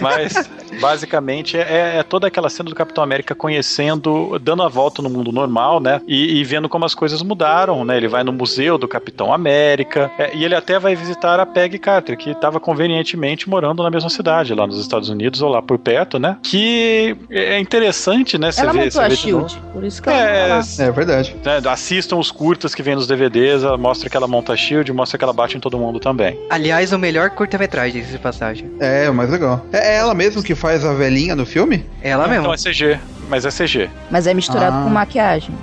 Mas, basicamente, é, é, toda aquela cena do Capitão América conhecendo, dando a volta no mundo normal, né? E, e vendo como as coisas mudaram, né? Ele vai no museu do Capitão América é, e ele até vai visitar a Peggy Carter, que estava convenientemente morando na mesma cidade, lá nos Estados Unidos ou lá por perto, né? Que é interessante, né? Você ela vê, a Shield, por isso que é, ela é verdade. Né, assistam os curtas que vem nos DVDs, mostra que ela monta a Shield, mostra que ela bate em todo mundo também. Aliás, o melhor curta-metragem de passagem. É, o mais legal. É ela mesmo que faz a velhinha no filme? É ela mesmo. Então é CG, mas é CG. Mas é misturado ah. com maquiagem.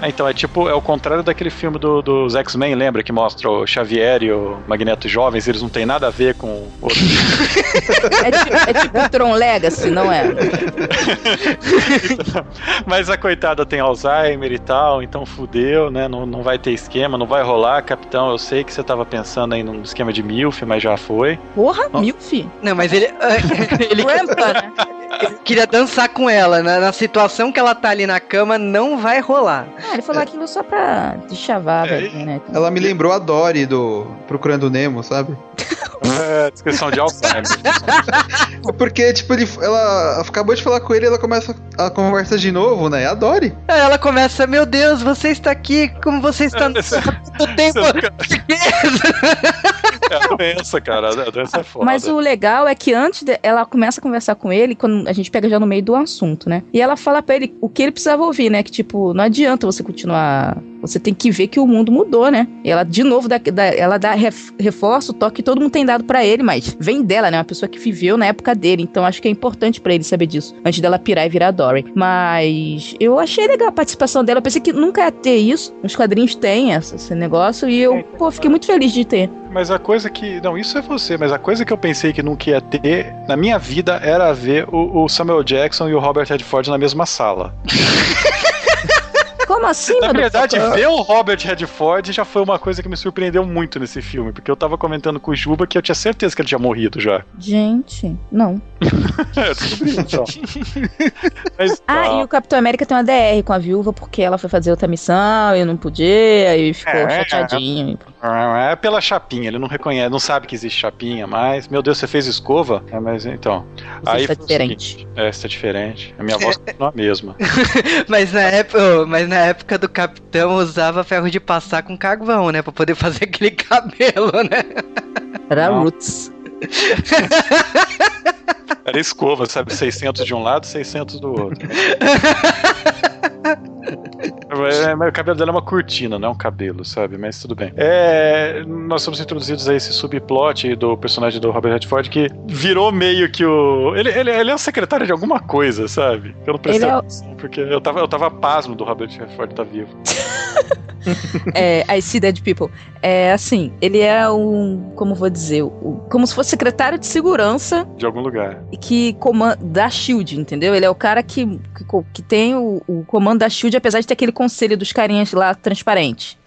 É, então, é tipo, é o contrário daquele filme do, dos X-Men, lembra? Que mostra o Xavier e o Magneto jovens, eles não têm nada a ver com o outro. *laughs* é, tipo, é tipo Tron Legacy, não é? *laughs* Mas a coitada tem Alzheimer e tal, então fudeu, né? Não, não vai ter esquema, não vai rolar, capitão. Eu sei que você tava pensando aí num esquema de MILF, mas já foi. Porra, oh. MILF? Não, mas ele. *laughs* ele, Rampa, né? ele queria dançar com ela. Né? Na situação que ela tá ali na cama, não vai rolar. Ah, ele falou é. aquilo só pra deschavar, é. né? Então... Ela me lembrou a Dory do Procurando Nemo, sabe? É, descrição de Alzheimer. *laughs* Porque, tipo, ele, ela acabou de falar com ele ela começa a conversa de novo, né? A Dory. Ela começa, meu Deus, você está aqui, como você está no tempo. É a doença, cara. A doença é foda. Mas o legal é que antes de, ela começa a conversar com ele, quando a gente pega já no meio do assunto, né? E ela fala pra ele o que ele precisava ouvir, né? Que, tipo, não adianta você continuar você tem que ver que o mundo mudou, né? E ela, de novo, dá, dá, ela dá reforço, o toque que todo mundo tem dado para ele, mas vem dela, né? Uma pessoa que viveu na época dele. Então acho que é importante para ele saber disso, antes dela pirar e virar Dory. Mas eu achei legal a participação dela. Eu pensei que nunca ia ter isso. Os quadrinhos têm esse negócio e eu, pô, fiquei muito feliz de ter. Mas a coisa que. Não, isso é você, mas a coisa que eu pensei que nunca ia ter na minha vida era ver o, o Samuel Jackson e o Robert Redford na mesma sala. *laughs* Assim, Na verdade, ver o Robert Redford já foi uma coisa que me surpreendeu muito nesse filme, porque eu tava comentando com o Juba que eu tinha certeza que ele tinha morrido já. *laughs* Gente, não. eu descobri, então. Mas, ah, tá. e o Capitão América tem uma DR com a viúva porque ela foi fazer outra missão e não podia, e ficou é, chateadinho. É, é pela chapinha, ele não reconhece, não sabe que existe chapinha, mas, meu Deus, você fez escova? É, mas então. Você aí está diferente. Seguinte, é, está diferente. A minha voz não é a mesma. *laughs* mas na *laughs* época, mas na época do Capitão usava ferro de passar com carvão, né? Pra poder fazer *laughs* aquele cabelo, né? Era Não. Roots. Era escova, sabe? 600 de um lado, 600 do outro. É, mas o cabelo dela é uma cortina, não é um cabelo, sabe? Mas tudo bem. É, nós somos introduzidos a esse subplot do personagem do Robert Redford que virou meio que o. Ele, ele, ele é o secretário de alguma coisa, sabe? Eu não prestei Ele é o- porque eu tava, eu tava pasmo do Robert Redford estar vivo. *laughs* *laughs* É, I See Dead People. É assim, ele é um, como vou dizer, o- como se fosse secretário de segurança De algum lugar. que comanda da Shield, entendeu? Ele é o cara que, que, que tem o, o comando da Shield, apesar de ter aquele conselho dos carinhas lá transparente.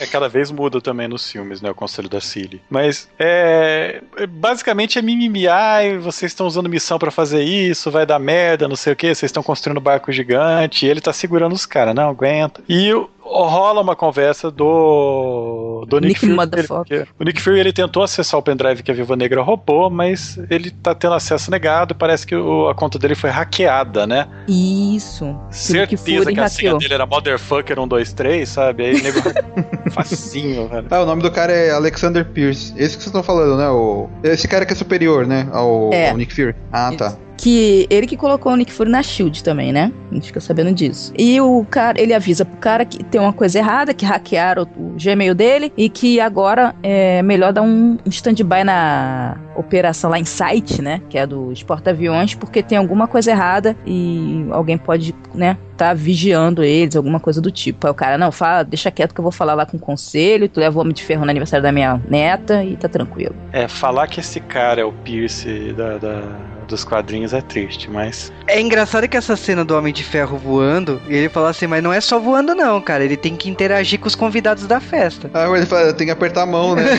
É, cada vez muda também nos filmes, né? O conselho da Cilly. Mas é. é- Basicamente é mimimi. Ai, vocês estão usando missão pra fazer isso, vai dar merda, não sei o que, vocês estão construindo barco gigante. E ele tá segurando os caras, não aguenta. E o- rola uma conversa do. do Nick, Nick Fury. O Nick Fury ele tentou acessar o pendrive que a Viva Negra roubou, mas ele tá tendo acesso negado. Parece que o- a conta dele foi hackeada, né? Isso. Certeza que a senha hackeou. dele era Motherfucker 123, sabe? Aí o nego. *laughs* Facinho, velho. Ah, o nome do cara é Alexander Pierce. Esse que vocês estão falando, né? O... Esse cara que é superior, né? Ao, É. ao Nick Fury. Ah, tá. Que ele que colocou o Nick Fury na Shield também, né? A gente fica sabendo disso. E o cara, ele avisa pro cara que tem uma coisa errada, que hackearam o, Gmail dele e que agora é melhor dar um, um stand-by na operação lá em site, né? Que é dos porta-aviões, porque tem alguma coisa errada e alguém pode, né? Tá vigiando eles, alguma coisa do tipo. Aí o cara, não, fala, deixa quieto que eu vou falar lá com o conselho, tu leva o homem de ferro no aniversário da minha neta e tá tranquilo. É, falar que esse cara é o Pierce da, da- dos quadrinhos é triste, mas. É engraçado que essa cena do Homem de Ferro voando, e ele fala assim, mas não é só voando não, cara, ele tem que interagir com os convidados da festa. Ah, ele fala, tem que apertar a mão, né? *laughs*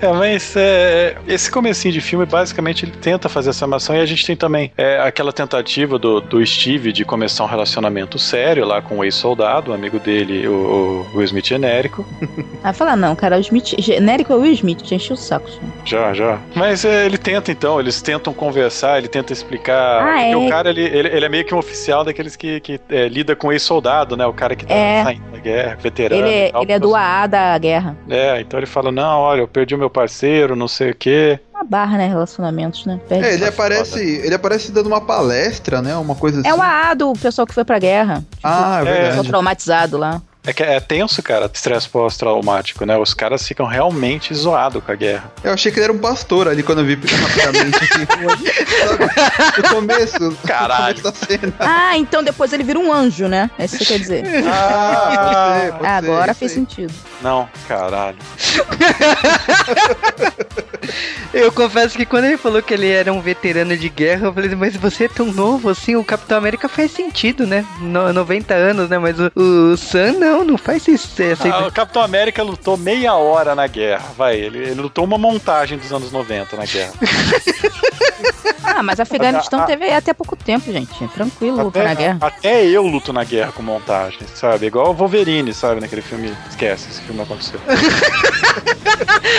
É, mas é, esse comecinho de filme, basicamente, ele tenta fazer essa mação e a gente tem também é, aquela tentativa do, do Steve de começar um relacionamento sério lá com o ex-soldado, o amigo dele, o, o Will Smith genérico. *laughs* Aí fala, não, cara, o Smith, genérico é o Will Smith, já encheu o saco. gente. Já, já. Mas é, ele tenta então, eles tentam conversar, ele tenta explicar. Ah, porque é. o cara, ele, ele, ele é meio que um oficial daqueles que, que é, lida com ex-soldado, né? O cara que tá É. saindo da guerra, veterano. Ele tal. ele é do AA da guerra. É, então ele fala: não, olha, eu perdi o meu parceiro, não sei o quê. Uma barra, né? Relacionamentos, né? Perde. É, ele aparece, ele aparece dando uma palestra, né? Uma coisa assim. É o AA do pessoal que foi pra guerra. Ah, é. Pessoal verdade. traumatizado lá. É que é tenso, cara, estresse pós-traumático, né? Os caras ficam realmente zoados com a guerra. Eu achei que ele era um pastor ali quando eu vi *laughs* rapidamente. Assim? No começo. Caralho. No começo da cena. Ah, então depois ele vira um anjo, né? É isso que você quer dizer. *laughs* Ah, Ah, agora fez sentido. não, caralho. *laughs* Eu confesso que quando ele falou que ele era um veterano de guerra, eu falei, mas você é tão novo assim, o Capitão América faz sentido, né? No, 90 anos, né? Mas o, o Sam não, não faz isso. Essa Ah, o Capitão América lutou meia hora na guerra, vai. Ele, ele lutou uma montagem dos anos 90 na guerra. *laughs* Ah, mas Afeganistão Ah, ah. teve até pouco tempo, gente. Tranquilo, lutar na guerra. até eu luto na guerra com montagem, sabe? Igual o Wolverine, sabe? Naquele filme. Esquece, esse filme não aconteceu. *laughs*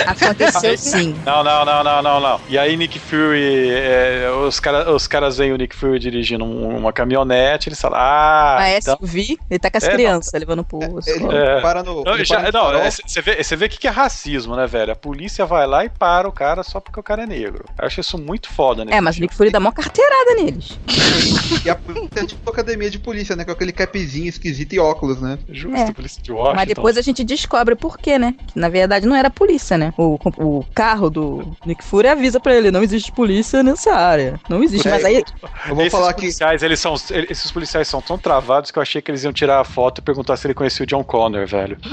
Aconteceu sim. Não, não, não, não, não, não. E aí Nick Fury, é, os, cara, os caras veem o Nick Fury dirigindo um- uma caminhonete, eles falam, ah, A então... SUV, ele tá com as É, não. crianças levando pro Ele escola. É. para no. Não, já- não, farol. é, você vê, você vê o que que é racismo, né, velho? A polícia vai lá e para o cara só porque o cara é negro. Eu acho isso muito foda, né? É, mas o Nick Fury dá mó carteirada neles. *laughs* E a polícia é tipo academia de polícia, né? Com aquele capzinho esquisito e óculos, né? Justo, É. polícia de Washington. Mas depois a gente descobre por quê, né? Que na verdade não era polícia, né? O, o carro do Nick Fury avisa pra ele: não existe polícia nessa área. Não existe. É, Mas aí. Eu vou esses falar que. policiais, eles são, esses policiais são tão travados que eu achei que eles iam tirar a foto e perguntar se ele conhecia o John Connor, velho. *laughs*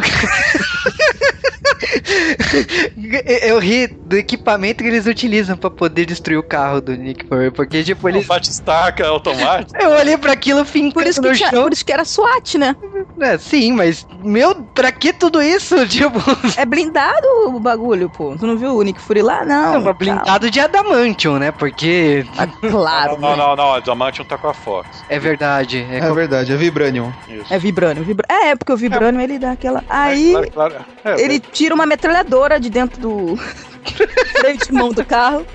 Eu ri do equipamento que eles utilizam pra poder destruir o carro do Nick Fury, porque tipo, eles... O bate-estaca automático. Eu olhei pra aquilo Por fincando isso, que no tinha- chão. por isso que era SWAT, né? É, sim, mas, meu, pra que tudo isso? *laughs* Tipo, É blindado o bagulho, pô. Tu não viu o Nick Fury lá? Não. não, blindado de adamantium, né? Porque, Ah, claro. Não, não, não, a Diamante tá com a Fox. é verdade, é É verdade, é Vibranium. Isso. É vibrânio. vibra- É, é porque o vibrânio ele dá aquela. Aí Claro, claro. É, ele tira uma metralhadora de dentro do *laughs* freio de mão do carro. *laughs*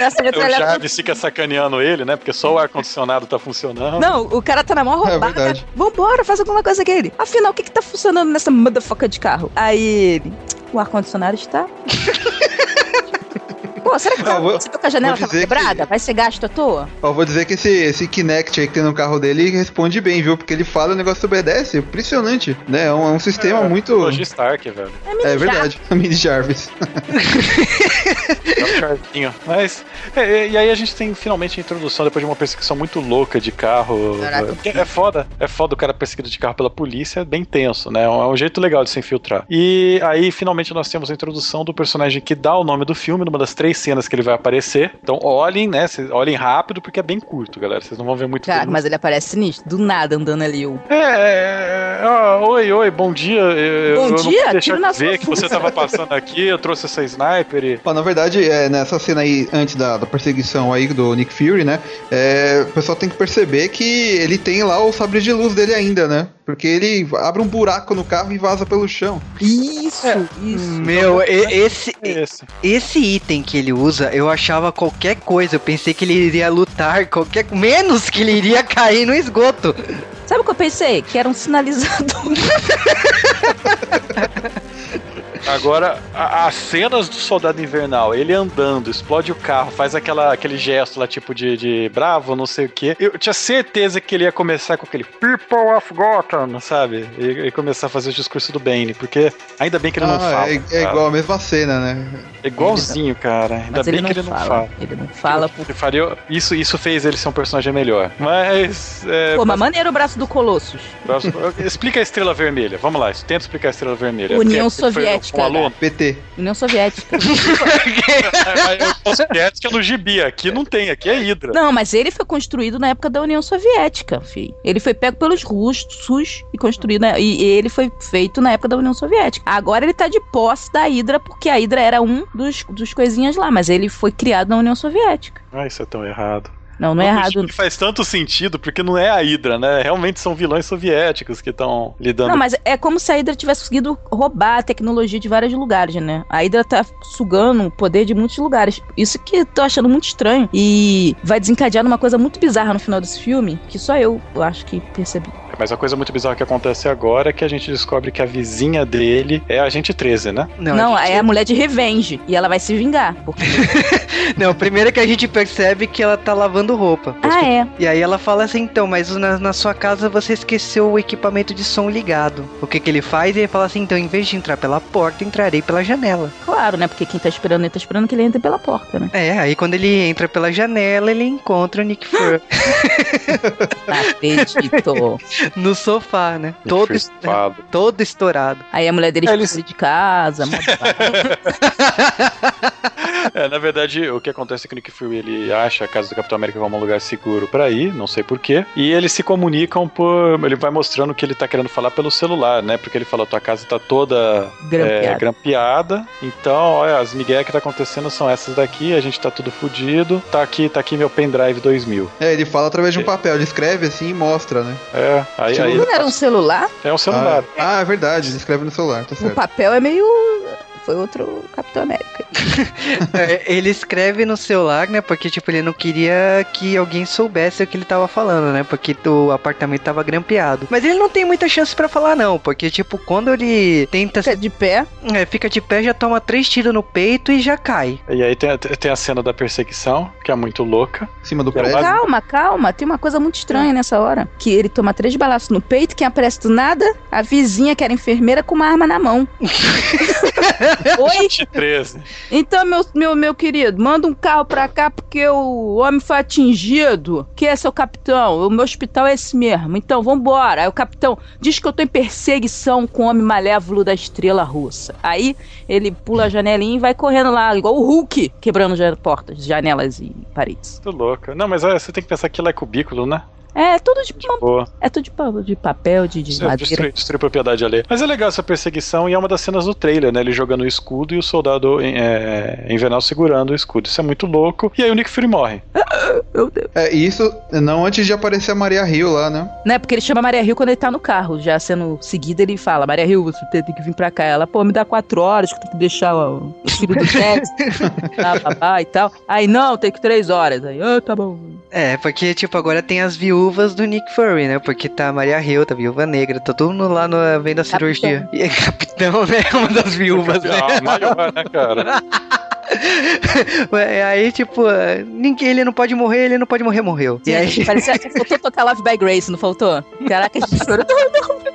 Essa O metralhadora. Jarvis fica sacaneando ele, né? Porque só o ar-condicionado tá funcionando. Não, o cara tá na maior É roubada. verdade. Vambora, faz alguma coisa com ele. Afinal, o que que tá funcionando nessa motherfucker de carro? Aí ele. O ar-condicionado está. Pô, será que tá, vou- você tá com a janela vou tava dizer quebrada? Vai ser gasto à toa? Ó, vou dizer que esse, esse Kinect aí que tem no carro dele responde bem, viu? Porque ele fala e o negócio obedece. Impressionante, né? É um, é um sistema muito. Logi Stark, velho. É verdade, a *laughs* Mini Jarvis. É um. Mas. é, é, e aí a gente tem finalmente a introdução depois de uma perseguição muito louca de carro. Caraca. Porque É foda. É foda o cara perseguido de carro pela polícia, é bem tenso, né? É um, é um jeito legal de se infiltrar. E aí, finalmente, nós temos a introdução do personagem que dá o nome do filme, numa das três cenas que ele vai aparecer. Então olhem, né? Olhem rápido, porque é bem curto, galera. Vocês não vão ver muito Cara, mas ele aparece sinistro, do nada andando ali. O... É, é, é, ah, oi, oi, bom dia. Eu, Bom eu não dia, pude deixar tiro na de ver que você tava passando aqui, eu trouxe essa sniper e. Ó, na verdade, é, nessa cena aí, antes da, da perseguição aí do Nick Fury, né? é, o pessoal tem que perceber que ele tem lá o sabre de luz dele ainda, né? Porque ele abre um buraco no carro e vaza pelo chão. Isso, isso. Meu, esse, É esse. esse item que ele usa, eu achava qualquer coisa. Eu pensei que ele iria lutar, qualquer menos que ele iria *laughs* cair no esgoto. Sabe o que eu pensei? Que era um sinalizador. Obrigado. *laughs* Agora, a- as cenas do Soldado Invernal, ele andando, explode o carro, faz aquela, aquele gesto lá, tipo de, de bravo, não sei o quê. Eu tinha certeza que ele ia começar com aquele People of Gotham, sabe? E, e começar a fazer o discurso do Bane, porque ainda bem que ele não Ah, fala. é, é igual a mesma cena, né? É igualzinho, cara. Ainda Mas bem ele que ele não fala. fala. Ele não fala. Por... Ele faria, isso, isso fez ele ser um personagem melhor. Mas. É, Pô, mas maneiro o braço do Colossus. próximo- *laughs* explica a estrela vermelha. Vamos lá, tenta explicar a estrela vermelha. União Porque Soviética, Um aluno. PT. União Soviética. É, Soviética no gibi. Aqui não tem, aqui é Hydra. Não, mas ele foi construído na época da União Soviética, filho. Ele foi pego pelos russos e construído, né? E ele foi feito na época da União Soviética. Agora ele tá de posse da Hydra, porque a Hydra era um dos, dos coisinhas lá, mas ele foi criado na União Soviética. Ah, isso é tão errado. Não, não é errado. gibi faz tanto sentido, porque não é a Hydra, né? Realmente são vilões soviéticos que estão lidando Não, mas é como se a Hydra tivesse conseguido roubar a tecnologia de vários lugares, né? A Hydra tá sugando o poder de muitos lugares. Isso que eu tô achando muito estranho. E vai desencadear numa coisa muito bizarra no final desse filme, que só eu, eu acho que percebi. Mas a coisa muito bizarra que acontece agora é que a gente descobre que a vizinha dele é a Agente 13, né? Não, a gente- é a mulher de revenge. E ela vai se vingar. Porque... *laughs* Não, primeiro que a gente percebe que ela tá lavando roupa. ah, é. E aí ela fala assim, então, mas na, na sua casa você esqueceu o equipamento de som ligado. O que que ele faz? Ele fala assim, então, em vez de entrar pela porta, entrarei pela janela. Claro, né? Porque quem tá esperando ele tá esperando que ele entre pela porta, né? É, aí quando ele entra pela janela, ele encontra o Nick Fury Não *laughs* acredito. *laughs* *laughs* no sofá, né? Todo, Frifado. *laughs* todo estourado. Aí a mulher dele É, eles- ele de casa. *laughs* É, na verdade, o que acontece é que o Nick Fury ele acha a casa do Capitão América como um lugar seguro pra ir, não sei porquê. E eles se comunicam por. Ele vai mostrando o que ele tá querendo falar pelo celular, né? Porque ele fala: tua casa tá toda Grampeada. é, grampeada. Então, olha, as migué que tá acontecendo são essas daqui, a gente tá tudo fudido. Tá aqui, tá aqui meu pendrive 2000. É, ele fala através de um papel, ele escreve assim e mostra, né? É, aí, Tipo, aí Não era um celular? é um celular. Ah, ah, é verdade, escreve no celular, tá O certo. papel é meio. Foi outro Capitão América. *laughs* É, ele escreve no celular, né? Porque, tipo, ele não queria que alguém soubesse o que ele tava falando, né? Porque o apartamento tava grampeado. Mas ele não tem muita chance pra falar, não. Porque, tipo, quando ele tenta. Fica de pé. É, fica de pé, já toma três tiros no peito e já cai. E aí tem, tem a cena da perseguição, que é muito louca. Em cima do É prédio. Calma, calma. Tem uma coisa muito estranha nessa hora. Que ele toma três balaços no peito, quem aparece do nada? A vizinha, que era enfermeira, com uma arma na mão. *laughs* *laughs* Oi? 13. Então, meu, meu, meu querido, manda um carro pra cá porque o homem foi atingido. Que é seu capitão? O meu hospital é esse mesmo. Então, vambora. Aí o capitão diz que eu tô em perseguição com o homem malévolo da estrela russa. Aí ele pula a janelinha e vai correndo lá, igual o Hulk, quebrando portas, janelas e paredes. Muito louca. Não, mas olha, você tem que pensar que ela é cubículo, né? É tudo de, Boa. é tudo de, de papel, de, de madeira. Destruir, destruir propriedade ali. Mas é legal essa perseguição e é uma das cenas do trailer, né? Ele jogando o escudo e o soldado é, invernal segurando o escudo. Isso é muito louco. E aí o Nick Fury morre. *laughs* Meu Deus. É, e isso não antes de aparecer a Maria Hill lá, né? Né, porque ele chama Maria Rio quando ele tá no carro, já sendo seguido, ele fala, Maria Rio, você tem que vir pra cá. Ela, pô, me dá quatro horas que eu tenho que deixar o o filho do sexo, tá, babá e tal. Aí, não, tem que três horas. Aí, ah, tá bom. É, porque, tipo, agora tem as viúvas do Nick Fury, né? Porque tá a Maria Hill, tá a Viúva Negra, tá todo mundo lá no, vendo a cirurgia. E é capitão, *laughs* né? Uma das viúvas, né? Ah, maior, né, cara? *laughs* aí, tipo, ninguém, ele não pode morrer, ele não pode morrer, morreu. E aí... Parecia que faltou tocar Love by Grace, não faltou? Caraca, a gente chorou. *laughs*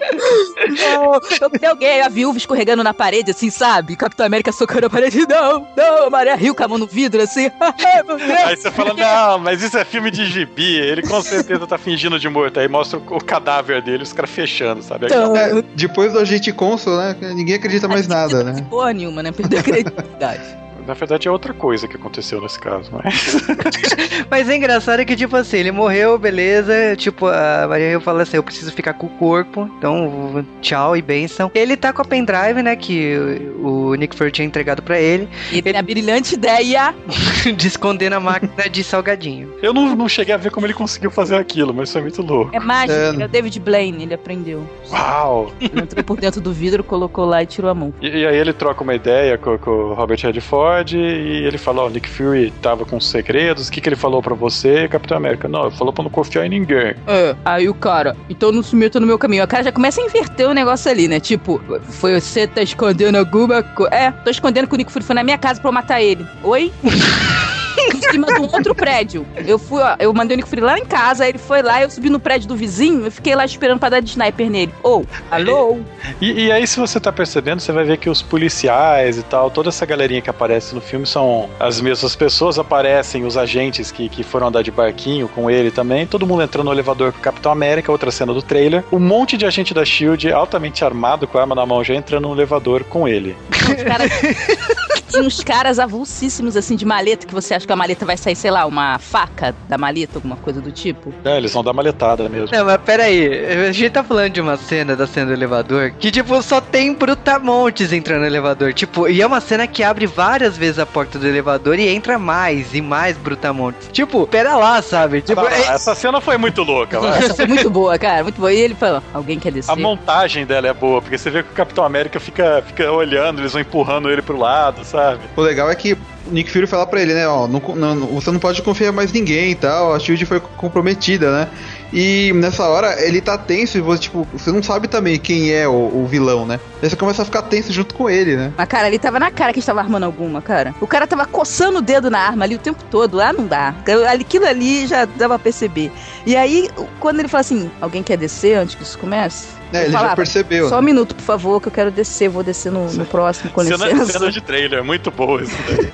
Eu vi alguém, a viúva escorregando na parede, assim, sabe? Capitão América socando a parede. Não, não, Maria Rio com a mão no vidro, assim. *laughs* aí você fala, não, mas isso é filme de gibi. Ele com certeza tá fingindo de morto. Aí mostra o, cadáver dele, os caras fechando, sabe? Então, é, depois do agente Consul, né? Ninguém acredita mais nada, né? Porra nenhuma, né? Perdeu a credibilidade. *laughs* Na verdade é outra coisa que aconteceu nesse caso, mas. *laughs* mas é engraçado que, tipo assim, ele morreu, beleza. Tipo, a Maria Hill fala assim: eu preciso ficar com o corpo, então tchau e benção. Ele tá com a pendrive, né? Que o Nick Fury tinha entregado pra ele. E ele tem a brilhante ideia *laughs* de esconder na máquina de salgadinho. Eu não, não cheguei a ver como ele conseguiu fazer aquilo, mas isso é muito louco. É mágico, é, é o David Blaine, ele aprendeu. Uau! Ele entrou por dentro do vidro, colocou lá e tirou a mão. E, e aí ele troca uma ideia com, com o Robert Redford e ele fala: Ó, oh, Nick Fury tava com segredos, o que, que ele falou pra você, Capitão América? Não, ele falou pra não confiar em ninguém. É, aí o cara, então não se meta no meu caminho. O cara já começa a inverter o negócio ali, né? Tipo, foi você tá escondendo alguma coisa. É, tô escondendo que o Nick Fury foi na minha casa pra eu matar ele. Oi? *laughs* em cima de um outro prédio. Eu fui, ó, eu mandei o Nick Fury lá em casa, ele foi lá, eu subi no prédio do vizinho, eu fiquei lá esperando pra dar de sniper nele. Ou, oh, alô? E, e, aí, se você tá percebendo, você vai ver que os policiais e tal, toda essa galerinha que aparece no filme são as mesmas pessoas, aparecem os agentes que, que foram andar de barquinho com ele também, todo mundo entrando no elevador com o Capitão América, outra cena do trailer. Um monte de agente da SHIELD altamente armado, com a arma na mão, já entrando no elevador com ele. Os caras... *laughs* Tinha uns caras avulsíssimos, assim, de maleta, que você acha que a maleta vai sair, sei lá, uma faca da maleta, alguma coisa do tipo. É, eles vão dar maletada mesmo. Não, mas peraí, a gente tá falando de uma cena da cena do elevador que, tipo, só tem brutamontes entrando no elevador. Tipo, e é uma cena que abre várias vezes a porta do elevador e entra mais e mais brutamontes. Tipo, pera lá, sabe? Tipo, é... Essa cena foi muito louca, vai. Essa foi muito boa, cara, muito boa. E ele falou, alguém quer descer? A montagem dela é boa, porque você vê que o Capitão América fica, fica olhando, eles vão empurrando ele pro lado, sabe? O legal é que o Nick Fury fala pra ele, né, ó, não, não, você não pode confiar mais em ninguém e tal, a SHIELD foi comprometida, né? E nessa hora ele tá tenso e você, tipo, você não sabe também quem é o, o, vilão, né? Aí você começa a ficar tenso junto com ele, né? Mas, cara, ele tava na cara que estava armando alguma, cara. O cara tava coçando o dedo na arma ali o tempo todo. Ah, não dá. Aquilo ali já dava pra perceber. E aí, quando ele fala assim, alguém quer descer antes que isso comece? É, ele falava, já percebeu. Só né? um minuto, por favor, que eu quero descer. Vou descer no, no próximo, com licença. Cena de trailer, muito boa isso daí.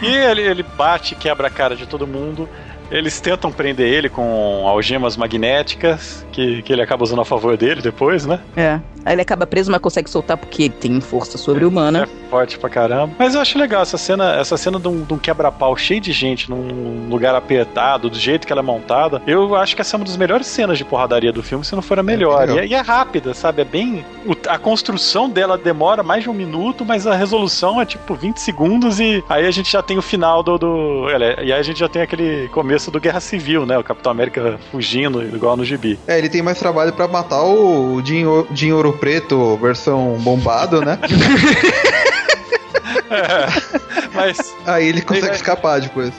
*laughs* e ele, ele bate, quebra a cara de todo mundo. Eles tentam prender ele com algemas magnéticas, que, que ele acaba usando a favor dele depois, né? É. Aí ele acaba preso, mas consegue soltar porque ele tem força sobre-humana. É forte pra caramba. Mas eu acho legal essa cena, essa cena de um, um quebra-pau cheio de gente num lugar apertado, do jeito que ela é montada. Eu acho que essa é uma das melhores cenas de porradaria do filme, se não for a melhor. É, e, é, e, é rápida, sabe? É bem. O, a construção dela demora mais de um minuto, mas a resolução é tipo 20 segundos e aí a gente já tem o final do. do e aí a gente já tem aquele começo começo do Guerra Civil, né? O Capitão América fugindo, igual no gibi. É, ele tem mais trabalho para matar o Jim, Ouro Preto, versão bombado, né? *laughs* é, mas. Aí ele consegue escapar depois.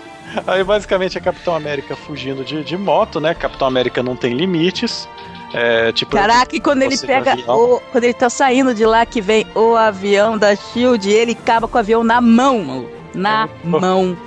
Aí basicamente é Capitão América fugindo de, de moto, né? Capitão América não tem limites. É, tipo, Caraca, e quando ele pega o. Quando ele tá saindo de lá que vem o avião da Shield, ele acaba com o avião na mão, mano. Na é. *laughs* mão.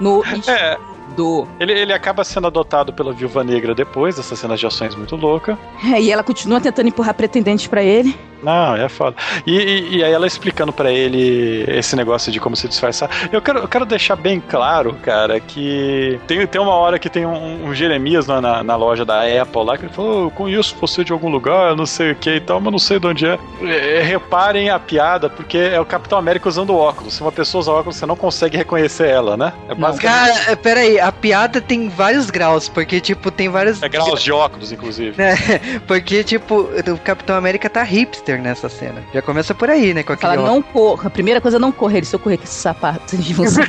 No é do. Ele, ele acaba sendo adotado pela viúva negra depois dessa cena de ações muito louca. É, e ela continua tentando empurrar pretendentes para ele. Não, é foda. E, e, e aí ela explicando para ele esse negócio de como se disfarçar. Eu quero, eu quero deixar bem claro, cara, que tem, tem uma hora que tem um, um Jeremias na, na, na, loja da Apple lá, que ele falou, oh, eu conheço você de algum lugar, não sei o que e tal, mas não sei de onde é. é. Reparem a piada, porque é o Capitão América usando óculos. Se uma pessoa usa óculos, você não consegue reconhecer ela, né? É basicamente... Cara, é, peraí, a piada tem vários graus, porque, tipo, tem vários... É graus de óculos, inclusive. É, *laughs* porque, tipo, o Capitão América tá hipster nessa cena. Já começa por aí, né? Com Fala, não corra. A primeira coisa é não correr. Ele se eu correr com esse sapato de *laughs* você.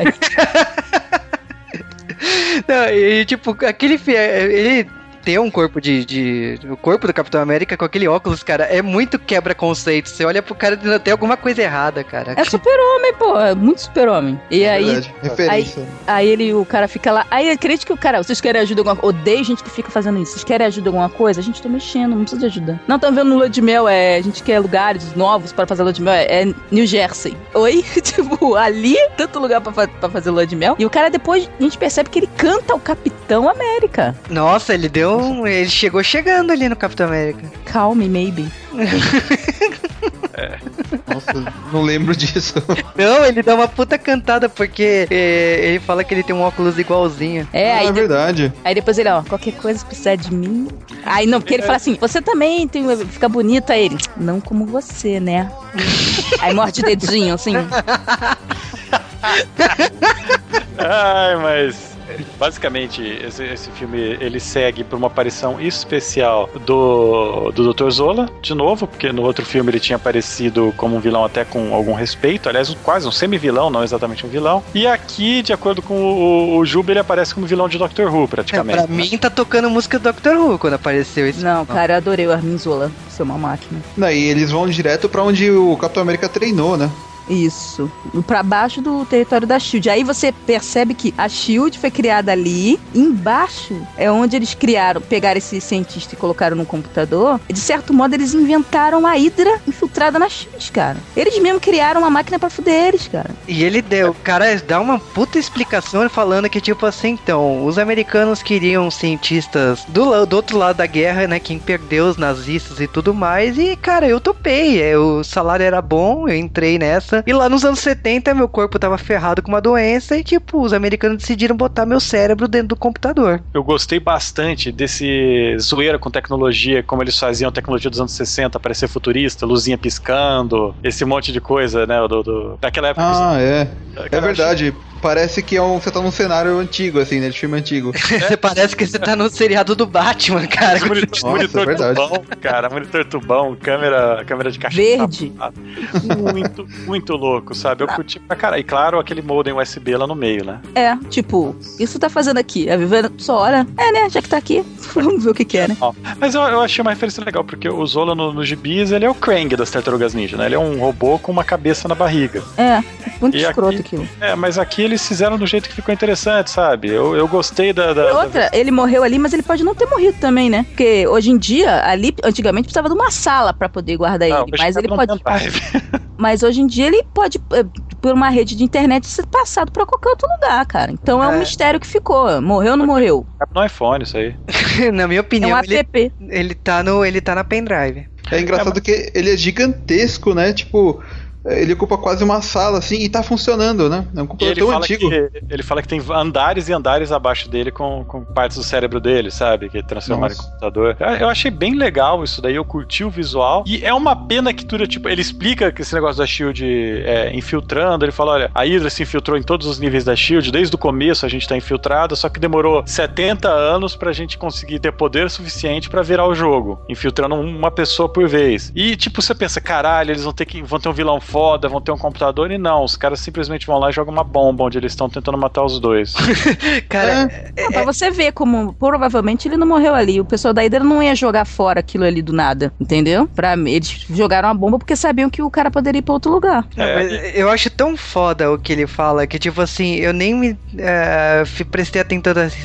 não, e tipo, aquele. Ele ter um corpo de, de. O corpo do Capitão América com aquele óculos, cara, é muito quebra-conceito. Você olha pro cara e tem alguma coisa errada, cara. É super-homem, pô. É muito super-homem. E aí. Verdade, referência. Aí ele, o cara fica lá. Aí acredito que o cara, vocês querem ajuda alguma coisa? Odeio gente que fica fazendo isso. Vocês querem ajuda alguma coisa? A gente tá mexendo, não precisa de ajuda. Não, estão vendo no Lua de Mel, é. A gente quer lugares novos para fazer Lua de Mel. É, é New Jersey. *laughs* Oi? *laughs* tipo, ali, tanto lugar pra, fa- pra fazer Lua de Mel. E o cara depois, a gente percebe que ele canta o Capitão América. Nossa, ele deu um. Ele chegou chegando ali no Capitão América. Calm me, maybe. *laughs* Nossa, não lembro disso. Não, ele dá uma puta cantada porque é, ele fala que ele tem um óculos igualzinho. É, Ah, aí, é de- verdade. aí depois ele, ó, qualquer coisa precisar de mim. Aí não, porque ele fala assim, você também tem, fica bonita ele. Não como você, né? aí morde o dedinho, assim. *laughs* Ai, mas *laughs* basicamente esse, esse filme ele segue por uma aparição especial do, do Dr. Zola, de novo, porque no outro filme ele tinha aparecido como um vilão até com algum respeito, aliás, um- quase um semi-vilão, não exatamente um vilão. E aqui, de acordo com o, o Juba, ele aparece como vilão de Doctor Who, É, praticamente. pra mim tá tocando música do Doctor Who quando apareceu isso. Não, cara, eu adorei o Armin Zola, ser uma máquina. Daí eles vão direto pra onde o Capitão América treinou, né? Isso. Pra baixo do território da Shield. Aí você percebe que a Shield foi criada ali. Embaixo é onde eles criaram, pegaram esse cientista e colocaram no computador. De certo modo, eles inventaram a Hydra infiltrada na Shield, cara. Eles mesmo criaram uma máquina pra fuder eles, cara. E ele deu, cara dá uma puta explicação falando que, tipo assim, então, os americanos queriam cientistas do, do outro lado da guerra, né? Quem perdeu os nazistas e tudo mais. E, cara, eu topei. é, O salário era bom, eu entrei nessa. E lá nos anos 70, meu corpo tava ferrado com uma doença. E, tipo, os americanos decidiram botar meu cérebro dentro do computador. Eu gostei bastante desse zoeira com tecnologia, como eles faziam a tecnologia dos anos 60 parecer futurista, luzinha piscando, esse monte de coisa, né? Do, do- daquela época. Ah, é. Cara, É verdade. Parece que é um, você tá num cenário antigo, assim, né? De filme antigo. Você *laughs* parece que você tá no seriado do Batman, cara. Monitor, Nossa, monitor é tubão, cara, monitor tubão, câmera, câmera de caixa. Verde. Muito, muito louco, sabe? Eu curti pra caralho. E claro, aquele modem USB lá no meio, né? É, tipo, isso tá fazendo aqui. A Viviana só olha. É, né? Já que tá aqui, *laughs* vamos ver o que que é, né? Mas eu, eu achei uma referência legal, porque o Zola no, no gibis, ele é o Krang das Tartarugas Ninja, né? Ele é um robô com uma cabeça na barriga. É, muito E escroto aqui- aquilo. É, mas aqui eles fizeram do jeito que ficou interessante, sabe? Eu, eu gostei da. da- E da- outra, ele morreu ali, mas ele pode não ter morrido também, né? Porque hoje em dia, ali, antigamente precisava de uma sala pra poder guardar Não, ele. Mas ele pode. *laughs* Mas hoje em dia ele pode, eh, por uma rede de internet, ser passado pra qualquer outro lugar, cara. Então é, um É. mistério que ficou. Morreu ou não morreu? No iPhone, isso aí. *laughs* Na minha É opinião, um ele, app. ele, tá no, ele tá na pendrive. É engraçado que ele é gigantesco, né? Tipo, ele ocupa quase uma sala, assim, e tá funcionando, né? É um computador ele tão fala, antigo. que, ele fala que tem andares e andares abaixo dele com, com partes do cérebro dele, sabe? Que transformaram em computador. Eu, achei bem legal isso daí, eu curti o visual. E é uma pena que dura, tipo, ele explica que esse negócio da Shield é, infiltrando. Ele fala: olha, a Hydra se infiltrou em todos os níveis da Shield, desde o começo a gente tá infiltrado, só que demorou 70 anos pra gente conseguir ter poder suficiente pra virar o jogo, infiltrando uma pessoa por vez. E, tipo, você pensa, caralho, eles vão ter que vão ter um vilão foda, vão ter um computador, e não, os caras simplesmente vão lá e jogam uma bomba onde eles estão tentando matar os dois. *laughs* Cara, Ah, pra você ver como provavelmente ele não morreu ali. O pessoal da Hydra não ia jogar fora aquilo ali do nada, entendeu? Pra, eles jogaram a bomba porque sabiam que o cara poderia ir pra outro lugar. É, eu acho tão foda o que ele fala que, tipo assim, eu nem me é, fi- prestei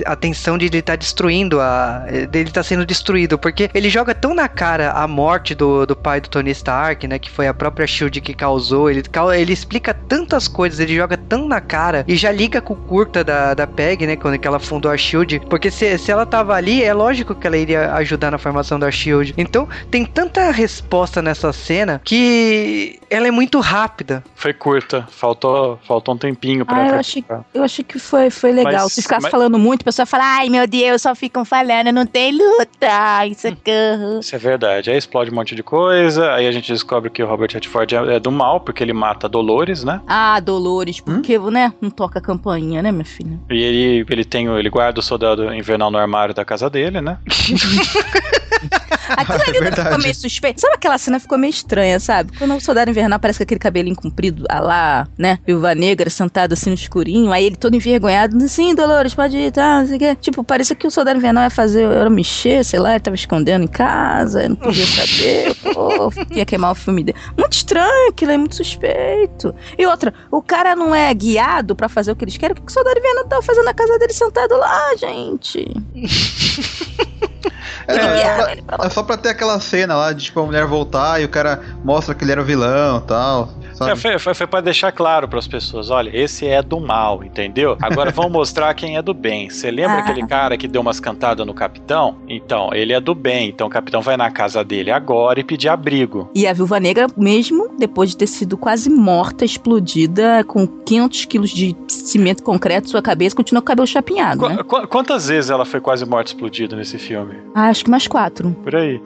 atenção de ele estar destruindo a. dele estar sendo destruído, porque ele joga tão na cara a morte do, do pai do Tony Stark, né? Que foi a própria Shield que causou. Ele, cau- ele explica tantas coisas, ele joga tão na cara e já liga com o curta da, da Peg, né? Quando que ela fundou a Shield. Porque se, se ela tava ali, é lógico que ela iria ajudar na formação da Shield. Então, tem tanta resposta nessa cena que ela é muito rápida. Foi curta, faltou, faltou um tempinho pra. Ah, eu achei, eu achei que foi, foi legal. Mas- Se ficasse mas- falando muito, o pessoal fala, ai meu Deus, só ficam falando, não tem luta, isso é carro. Isso é verdade. Aí explode um monte de coisa, aí a gente descobre que o Robert Redford é, é do mal, porque ele mata Dolores, né? Ah, Dolores, porque, né, não toca a campainha, né, minha filha? E ele, ele tem o- ele guarda o soldado invernal no armário da casa dele, né? *laughs* *laughs* Aquilo ali *laughs* É ficou meio suspeito. Sabe aquela cena ficou meio estranha, sabe? Quando o soldado invernal parece com aquele cabelinho comprido, a lá, né? Viúva negra, sentado assim no escurinho. Aí ele todo envergonhado, assim, Dolores, pode ir, tá? Não sei o quê. Tipo, parecia que o soldado invernal ia fazer, era mexer, sei lá, ele tava escondendo em casa, eu não podia *laughs* saber, pô, ia queimar o filme dele. Muito estranho, aquilo é muito suspeito. E outra, o cara não é guiado pra fazer o que eles querem, o que que o soldado invernal tava fazendo na casa dele sentado lá, gente? *laughs* É, é, pra, lá. é só pra ter aquela cena lá de tipo a mulher voltar e o cara mostra que ele era o vilão e tal. Sabe? É, foi, foi, foi pra deixar claro pras pessoas: olha, esse é do mal, entendeu? Agora vamos mostrar quem é do bem. Você lembra Ah. aquele cara que deu umas cantadas no capitão? Então, ele é do bem. Então o capitão vai na casa dele agora e pedir abrigo. E a viúva negra, mesmo depois de ter sido quase morta, explodida, com 500 quilos de cimento concreto em sua cabeça, continua com o cabelo chapinhado, Qu- né? qu- quantas vezes ela foi quase morta explodida nesse filme? Ah, acho que mais quatro. Por aí.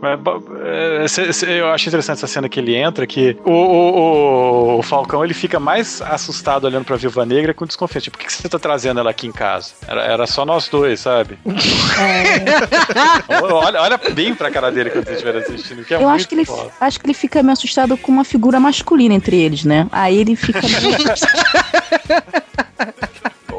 É, eu acho interessante essa cena que ele entra, que o, o- o- Falcão ele fica mais assustado olhando pra Viúva Negra com desconfiança. Tipo, por que você tá trazendo ela aqui em casa? Era, era só nós dois, sabe? *laughs* olha, olha bem pra cara dele quando você estiver assistindo, que é Eu acho que, ele, acho que ele fica meio assustado com uma figura masculina entre eles, né? Aí ele fica *laughs* meio...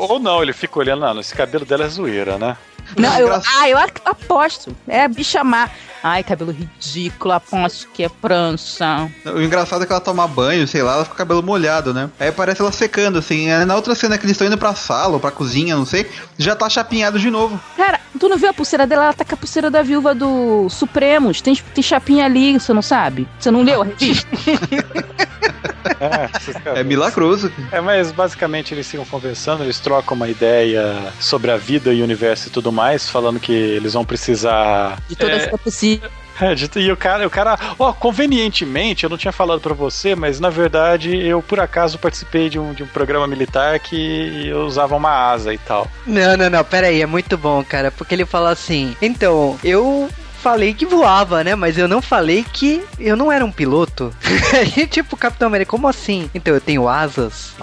Ou não, ele fica olhando, não, esse cabelo dela é zoeira, né? Não, eu, ah, eu aposto. É a bicha má. Ai, cabelo ridículo, aposto que é prancha. O engraçado é que ela toma banho, sei lá, ela fica com o cabelo molhado, né? Aí parece ela secando, assim. Aí Na outra cena que eles estão indo pra sala ou pra cozinha, não sei, já tá chapinhado de novo. Cara, tu não viu a pulseira dela? Ela tá com a pulseira da viúva do Supremos. Tem, tem chapinha ali, você não sabe? Você não leu a revista? *laughs* É, É milagroso. É, mas basicamente eles ficam conversando, eles trocam uma ideia sobre a vida e o universo e tudo mais, falando que eles vão precisar. De todas é, as possíveis. é, e o cara, o cara, ó, convenientemente, eu não tinha falado pra você, mas na verdade eu por acaso participei de um, de um programa militar que eu usava uma asa e tal. Não, não, não, pera aí, é muito bom, cara, porque ele fala assim, então, eu falei que voava, né, mas eu não falei que eu não era um piloto. Aí, *laughs* tipo, Capitão América, como assim? Então, eu tenho asas.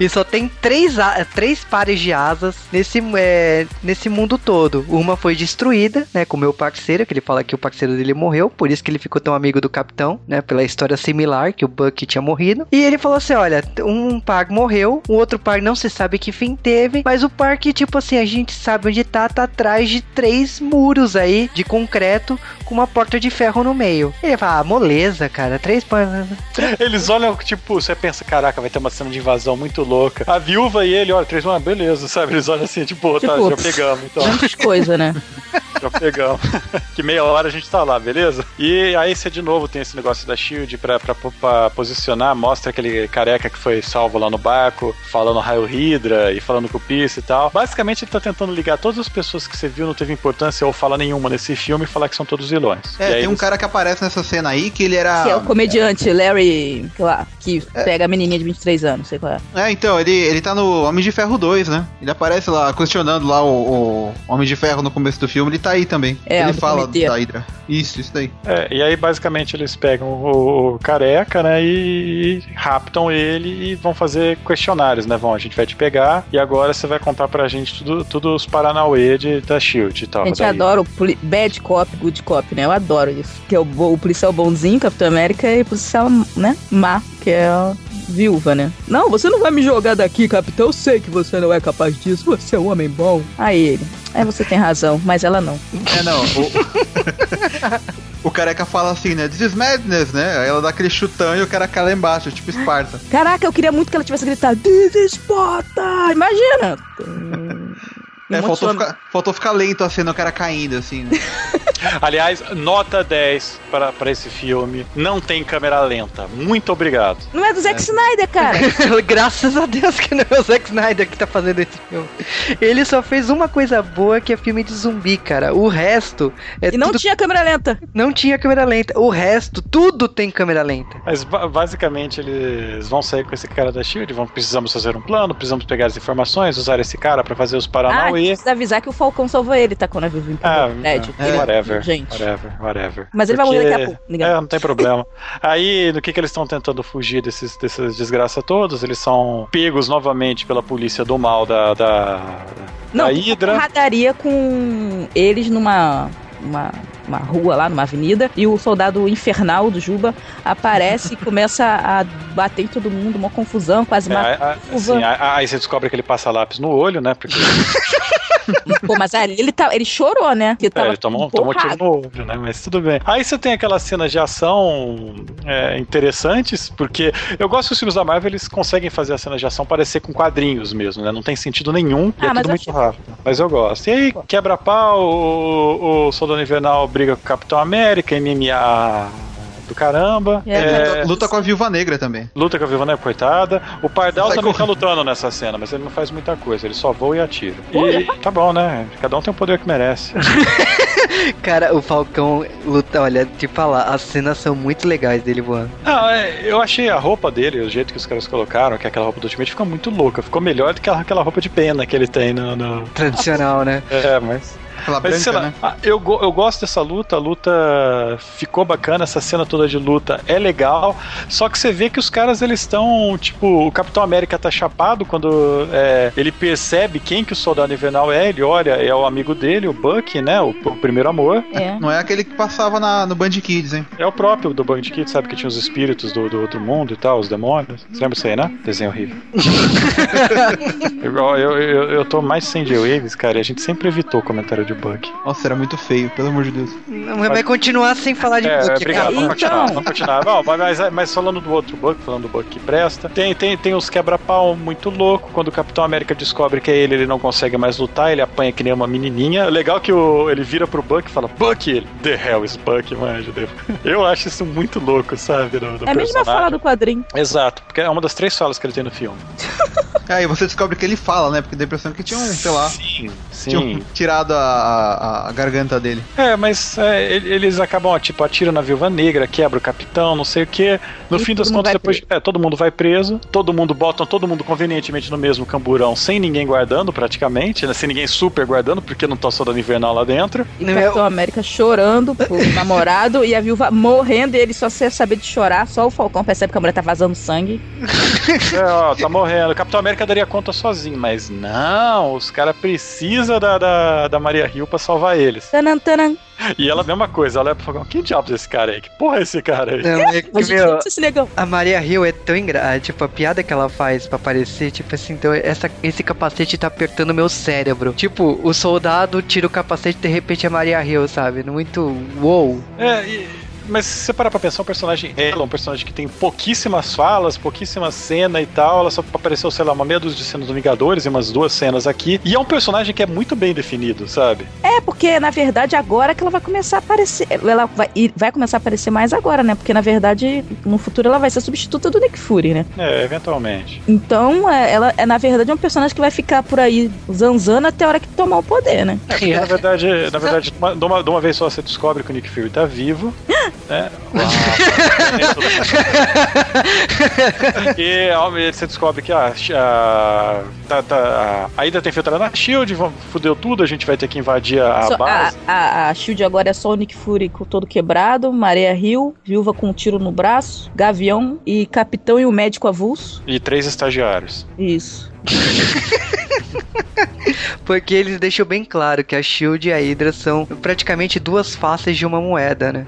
e só *laughs* tem três, três pares de asas nesse, é, nesse mundo todo. Uma foi destruída, né, com o meu parceiro, que ele fala que o parceiro dele morreu, por isso que ele ficou tão amigo do Capitão, né, pela história similar, que o Buck tinha morrido. E ele falou assim, olha, um par morreu, o outro par não se sabe que fim teve, mas o par que, tipo assim, a gente sabe onde tá, tá atrás de três muros aí, de concreto, com uma porta de ferro no meio. Ele fala, ah, moleza, cara, três par... *laughs* Eles olham, tipo, você pensa, caraca, vai ter uma cena de invasão muito louca. A viúva e ele, olha, três, ah, beleza, sabe? Eles olham assim, tipo, tá, Tipo, já pegamos, então. Tantas coisas, né? *laughs* Já pegamos. *laughs* que meia hora a gente tá lá, beleza? E aí você de novo tem esse negócio da Shield pra, pra, pra posicionar, mostra aquele careca que foi salvo lá no barco, falando raio Hydra e falando com o Peace e tal. Basicamente ele tá tentando ligar todas as pessoas que você viu, não teve importância ou fala nenhuma nesse filme e falar que são todos vilões. É, e aí tem um eles- cara que aparece nessa cena aí que ele era. Que é o comediante Larry, sei lá, que pega a menininha de 23 anos, sei qual é. É, então, ele, ele tá no Homem de Ferro 2, né? Ele aparece lá questionando lá o, o Homem de Ferro no começo do filme, ele tá aí também. É, ele fala da Hydra. Isso, isso daí. É, e aí basicamente eles pegam o, o careca, né, e, e raptam ele e vão fazer questionários, né, vão, a gente vai te pegar e agora você vai contar pra gente tudo, tudo os Paranauê de, da SHIELD e tal. A gente Daí- adora o poli- bad cop, good cop, né? Eu adoro isso. Que é o, bo- o policial bonzinho, Capitão América, e o policial, né, má, que é a viúva, né? Não, você não vai me jogar daqui, capitão. Eu sei que você não é capaz disso. Você é um homem bom. Aí ele. É, você tem razão, mas ela não. É, não. O, *laughs* o careca fala assim, né? This is madness, né? Aí ela dá aquele chutão e o cara cai lá embaixo, tipo Esparta. Caraca, eu queria muito que ela tivesse gritado This is Sparta! Imagina! É, faltou ficar, faltou ficar lento a cena, o cara caindo, assim. Né? *laughs* Aliás, nota 10 para, para esse filme. Não tem câmera lenta. Muito obrigado. Não é do Zack Snyder, cara. *laughs* Graças a Deus que não é o Zack Snyder que tá fazendo esse filme. Ele só fez uma coisa boa que é filme de zumbi, cara. O resto é E não tudo... tinha câmera lenta. não tinha câmera lenta. O resto, tudo tem câmera lenta. Mas ba- basicamente eles vão sair com esse cara da SHIELD, vão, precisamos fazer um plano, precisamos pegar as informações, usar esse cara para fazer os Ah, Paranauê. precisa avisar que o Falcão salvou ele, tá? Quando a Vivi Ah, Ted. é, Ele- whatever, Gente. whatever, whatever. Mas ele vai morrer daqui a pouco, ninguém- É, não tem problema. Aí, no que que eles estão tentando fugir desses, dessas desgraças todas? Eles são pegos novamente pela polícia do mal da, da, Não, da tem uma Hydra. porradaria com eles numa. Uma numa rua lá, numa avenida, e o soldado infernal do Juba aparece e começa a bater em todo mundo, uma confusão, quase É, mata. a- a- assim, aí você descobre que ele passa lápis no olho, né? Porque *laughs* Pô, mas aí ele, tá, ele chorou, né? Porque é, ele tomou, tomou tiro no olho, né? Mas tudo bem. Aí você tem aquelas cenas de ação é, interessantes, porque eu gosto que os filmes da Marvel eles conseguem fazer as cenas de ação parecer com quadrinhos mesmo, né? Não tem sentido nenhum e Ah, é tudo muito rápido. Mas eu gosto. E aí, quebra-pau, o, o Soldado Invernal briga com o Capitão América, MMA do caramba. É, É, Luta, luta com a Viúva Negra também. Luta com a Viúva Negra, coitada. O Pardal também tá correndo. lutando nessa cena, mas ele não faz muita coisa, ele só voa e atira. Olha. E tá bom, né? Cada um tem o poder que merece. *laughs* Cara, o Falcão luta, olha, te falar, as cenas são muito legais dele voando. Não, é, eu achei a roupa dele, o jeito que os caras colocaram, que é aquela roupa do Ultimate, fica muito louca. Ficou melhor do que aquela- aquela roupa de pena que ele tem no. no- Tradicional, né? É, mas. Aquela Mas branca, lá, né? ah, eu, eu gosto dessa luta, a luta ficou bacana, essa cena toda de luta é legal, só que você vê que os caras eles estão, tipo, o Capitão América tá chapado quando é, ele percebe quem que o Soldado Invernal é, ele olha, é o amigo dele, o Buck, né, o, o primeiro amor, É. Não é aquele que passava na, no Band Kids, hein? é o próprio do Band Kid, sabe que tinha os espíritos do, do outro mundo e tal, os demônios, você lembra isso aí, né? Desenho horrível. *laughs* eu, eu, eu, eu tô mais sem J-Waves, cara, e a gente sempre evitou o comentário de Buck. Nossa, era muito feio, pelo amor de Deus. Não, vai continuar sem falar de É, obrigado, cara. vamos continuar, Então. vamos continuar. Bom, mas, mas- mas falando do outro bug, falando do bug que presta, tem, tem, tem os quebra-pau muito louco. Quando o Capitão América descobre que é ele, ele não consegue mais lutar, ele apanha que nem uma menininha. Legal que o, ele vira pro Buck e fala, Buck, ele, the hell is Buck, manja. Eu acho isso muito louco, sabe? Do, do É a mesma fala do quadrinho. Exato, porque é uma das três falas que ele tem no filme. Aí *laughs* você descobre que ele fala, né? Porque dá a impressão que tinham, sei lá, Sim, tinham sim. tirado a, a, a garganta dele. É, mas é, ele- eles acabam, ó, tipo, atiram na viúva negra, quebra o capitão, não sei o quê. No E fim das contas, depois. É, todo mundo vai preso, todo mundo botam todo mundo convenientemente no mesmo camburão, sem ninguém guardando, praticamente, né? Sem ninguém super guardando, porque não tá soldado invernal lá dentro. E o Capitão América chorando pro *laughs* namorado e a viúva morrendo e ele só sem saber de chorar, só o Falcão percebe que a mulher tá vazando sangue. É, ó, tá morrendo. O Capitão América daria conta sozinho, mas não, os caras precisam da, da, da Maria Hill pra salvar eles. Tanan, tanan. E ela, mesma coisa, ela é pro Falcão, que diabos é esse cara aí? Que porra é esse cara aí? Não, é *laughs* que, A meu, a Maria Hill é tão engraçada, tipo, a piada que ela faz pra aparecer, tipo assim, então essa, esse capacete tá apertando meu cérebro. Tipo, o soldado tira o capacete e de repente é Maria Hill, sabe? Muito uou. É, e- mas se você parar pra pensar, um personagem ela é um personagem que tem pouquíssimas falas, pouquíssima cena e tal. Ela só apareceu, sei lá, uma meia dúzia de cenas do Vingadores e umas duas cenas aqui. E é um personagem que é muito bem definido, sabe? É, porque na verdade agora que ela vai começar a aparecer. Ela vai, vai começar a aparecer mais agora, né? Porque na verdade no futuro ela vai ser substituta do Nick Fury, né? É, eventualmente. Então é, ela é na verdade um personagem que vai ficar por aí zanzando até a hora que tomar o poder, né? Porque, na verdade, na verdade, de uma- de uma vez só você descobre que o Nick Fury tá vivo. *laughs* né? e ó, você descobre que a, a, tá, tá, a Ida tem filtrado na Shield, fudeu tudo, a gente vai ter que invadir a, a a, base. a, a Shield agora é só o Nick Fury com todo quebrado, Maria Hill, viúva com um tiro no braço, Gavião e Capitão e o médico avulso. E três estagiários. Isso. *laughs* Porque eles deixam bem claro que a Shield e a Hydra são praticamente duas faces de uma moeda, né?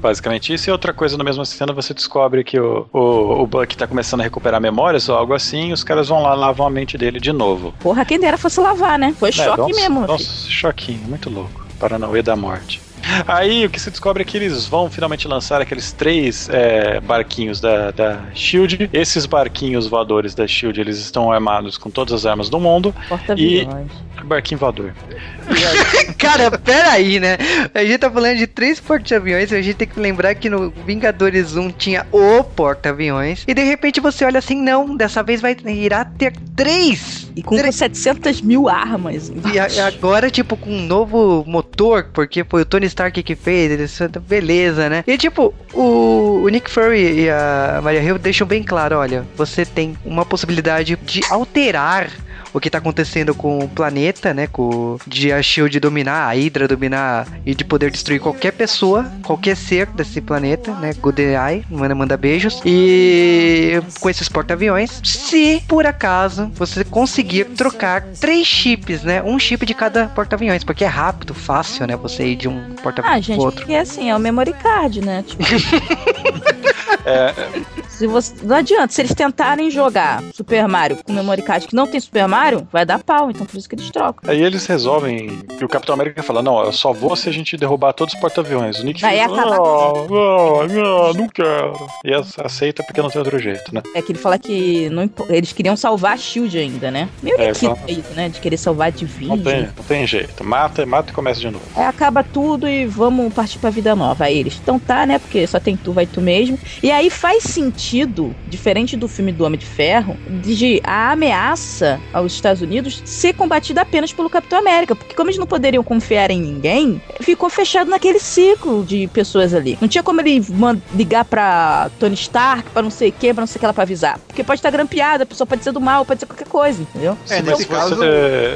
Basicamente isso. E outra coisa, na mesma cena, você descobre que o, o, o Buck tá começando a recuperar memórias ou algo assim, e os caras vão lá lavam a mente dele de novo. Porra, quem dera fosse lavar, né? Foi É, choque um- mesmo. um filho. choquinho, muito louco. Paranauê da morte. Aí o que se descobre é que eles vão finalmente lançar aqueles três é, barquinhos da, da Shield. Esses barquinhos voadores da Shield, eles estão armados com todas as armas do mundo. Porta-aviões. Barquinho voador. *laughs* Cara, peraí, né? A gente tá falando de três porta-aviões, a gente tem que lembrar que no Vingadores 1 tinha o porta-aviões, e de repente você olha assim, não, dessa vez vai irá ter três! E com 700 mil armas. E a- agora, tipo, com um novo motor, porque foi o Tony Stark que fez, eles- beleza, né? E tipo, o, o Nick Fury e a Maria Hill deixam bem claro, olha, você tem uma possibilidade de alterar o que tá acontecendo com o planeta, né? Com de a Shield dominar, a Hydra dominar e de poder destruir qualquer pessoa, qualquer ser desse planeta, né? Good Eye, manda, manda beijos. E com esses porta-aviões, se por acaso você conseguir trocar três chips, né? Um chip de cada porta-aviões, porque é rápido, fácil, né? Você ir de um porta-avião Ah, gente, pro outro. porque assim, é o memory card, né? Tipo, *laughs* É, se você, não adianta, se eles tentarem jogar Super Mario com memory card que não tem Super Mario, vai dar pau, então por isso que eles trocam. Aí eles resolvem que o Capitão América fala: Não, eu só vou se a gente derrubar todos os porta-aviões. O Nick Aí fala: acaba- Não, não, não, não quero. E ac- aceita porque não tem outro jeito, né? É que ele fala que não eles queriam salvar a Shield ainda, né? Meio É, equipe só- isso, né? De querer salvar de Não tem, não tem jeito. Mata, mata e começa de novo. Aí acaba tudo e vamos partir pra vida nova. Aí eles, então tá, né? Porque só tem tu, vai tu mesmo. E aí faz sentido, diferente do filme do Homem de Ferro, de a ameaça aos Estados Unidos ser combatida apenas pelo Capitão América. Porque como eles não poderiam confiar em ninguém, ficou fechado naquele ciclo de pessoas ali. Não tinha como ele ligar pra Tony Stark, pra não sei quem, pra não sei o que ela pra avisar. Porque pode estar grampeada, a pessoa pode ser do mal, pode ser qualquer coisa, entendeu? É, Se nesse você- caso-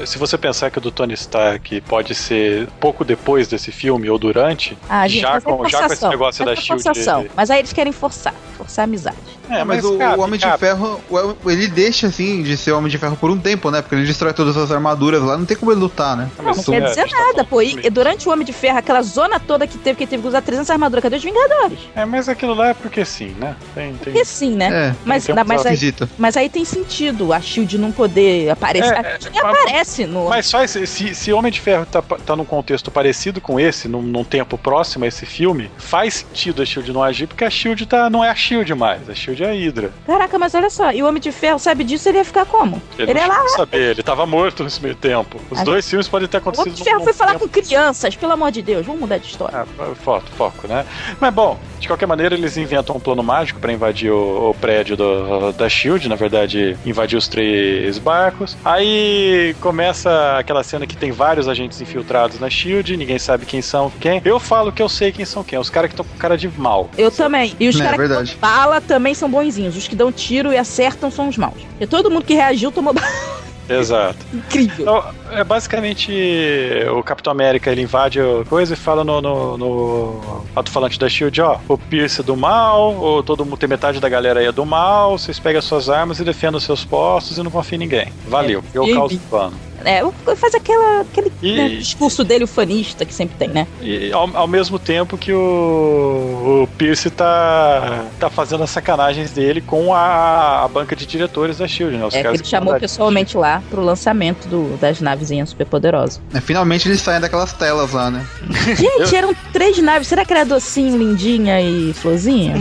se você pensar que o do Tony Stark pode ser pouco depois desse filme ou durante, Ah, gente, já, é com, já com esse negócio da é Shield. forçação. Mas aí eles querem forçar, forçar a amizade. É, mas, o, cabe, o Homem cabe. de Ferro, ele deixa assim de ser Homem de Ferro por um tempo, né? Porque ele destrói todas as armaduras lá, não tem como ele lutar, né? Mas Não isso quer é- dizer tá nada, pô. E durante o Homem de Ferro, aquela zona toda que teve, que teve que usar 300 armaduras, cadê os Vingadores? É, mas aquilo lá é porque sim, né? Tem, tem... Porque sim, né? É, Mas, tem mas, aí, esquisito. mas aí tem sentido a Shield não poder aparecer. É, a Shield é, mas- aparece no. Mas só esse, se, se Homem de Ferro tá, tá num contexto parecido com esse, num, num tempo próximo a esse filme, faz sentido a Shield não agir, porque a Shield tá, não é a Shield mais, a Shield é a Hydra. Caraca, mas olha só, e o Homem de Ferro sabe disso, ele ia ficar como? Ele, Ele é não lá. chegou a saber, ele tava morto nesse meio tempo. Os Ah, dois filmes podem ter O acontecido Homem de Ferro foi falar tempo. com crianças, pelo amor de Deus, vamos mudar de história. Ah, foco, foco, né? Mas bom, de qualquer maneira, eles inventam um plano mágico pra invadir o, o prédio do- da Shield, na verdade, invadir os três barcos. Aí começa aquela cena que tem vários agentes infiltrados na Shield, ninguém sabe quem são quem. Eu falo que eu sei quem são quem, os caras que estão com cara de mal. Eu também. E os É, caras verdade. Bala também são bonzinhos. Os que dão tiro e acertam são os maus. E todo mundo que reagiu tomou *laughs* bala. Exato. Incrível. Então, é basicamente o Capitão América ele invade a coisa e fala no, no, no alto-falante da Shield, ó, o Pierce é do mal, ou todo mundo tem metade da galera aí é do mal, vocês pegam as suas armas e defendam os seus postos e não confiem em ninguém. Valeu, eu e- causo pano. É, faz aquela, aquele E- né, discurso dele, ufanista, que sempre tem, né? E ao, ao mesmo tempo que o, o Pierce tá, tá fazendo as sacanagens dele com a, a banca de diretores da Shield, né? Os É que ele chamou pessoalmente lá pro lançamento do, das navezinhas superpoderosas. É, finalmente eles saem daquelas telas lá, né? Gente, eram três naves. Será que era docinho, lindinha e florzinha?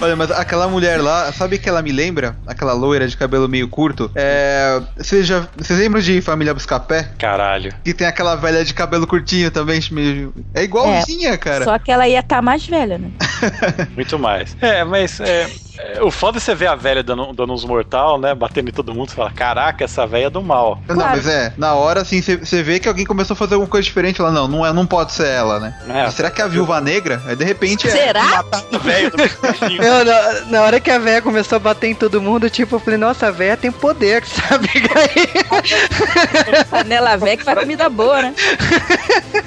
Olha, mas aquela mulher lá, sabe que ela me lembra? Aquela loira de cabelo meio curto. É. Vocês já. Vocês lembram de Família Buscapé? Caralho. Que tem aquela velha de cabelo curtinho também. meio- É igualzinha, cara. Só que ela ia estar mais velha, né? *laughs* Muito mais. É, mas é, é, o foda é você ver a velha dando, dando uns mortal, né? Batendo em todo mundo e fala: Caraca, essa velha é do mal. Não, Claro. mas é, na hora assim, você vê que alguém começou a fazer alguma coisa diferente lá, não, não, é, não pode ser ela, né? É, Será que é a viúva negra? Aí de repente é. Será? a velha do bichinho. Eu, na, na hora que a véia começou a bater em todo mundo, tipo, eu falei, nossa, a véia tem poder, *laughs* sabe? Aí, Panela velha que faz comida boa, né?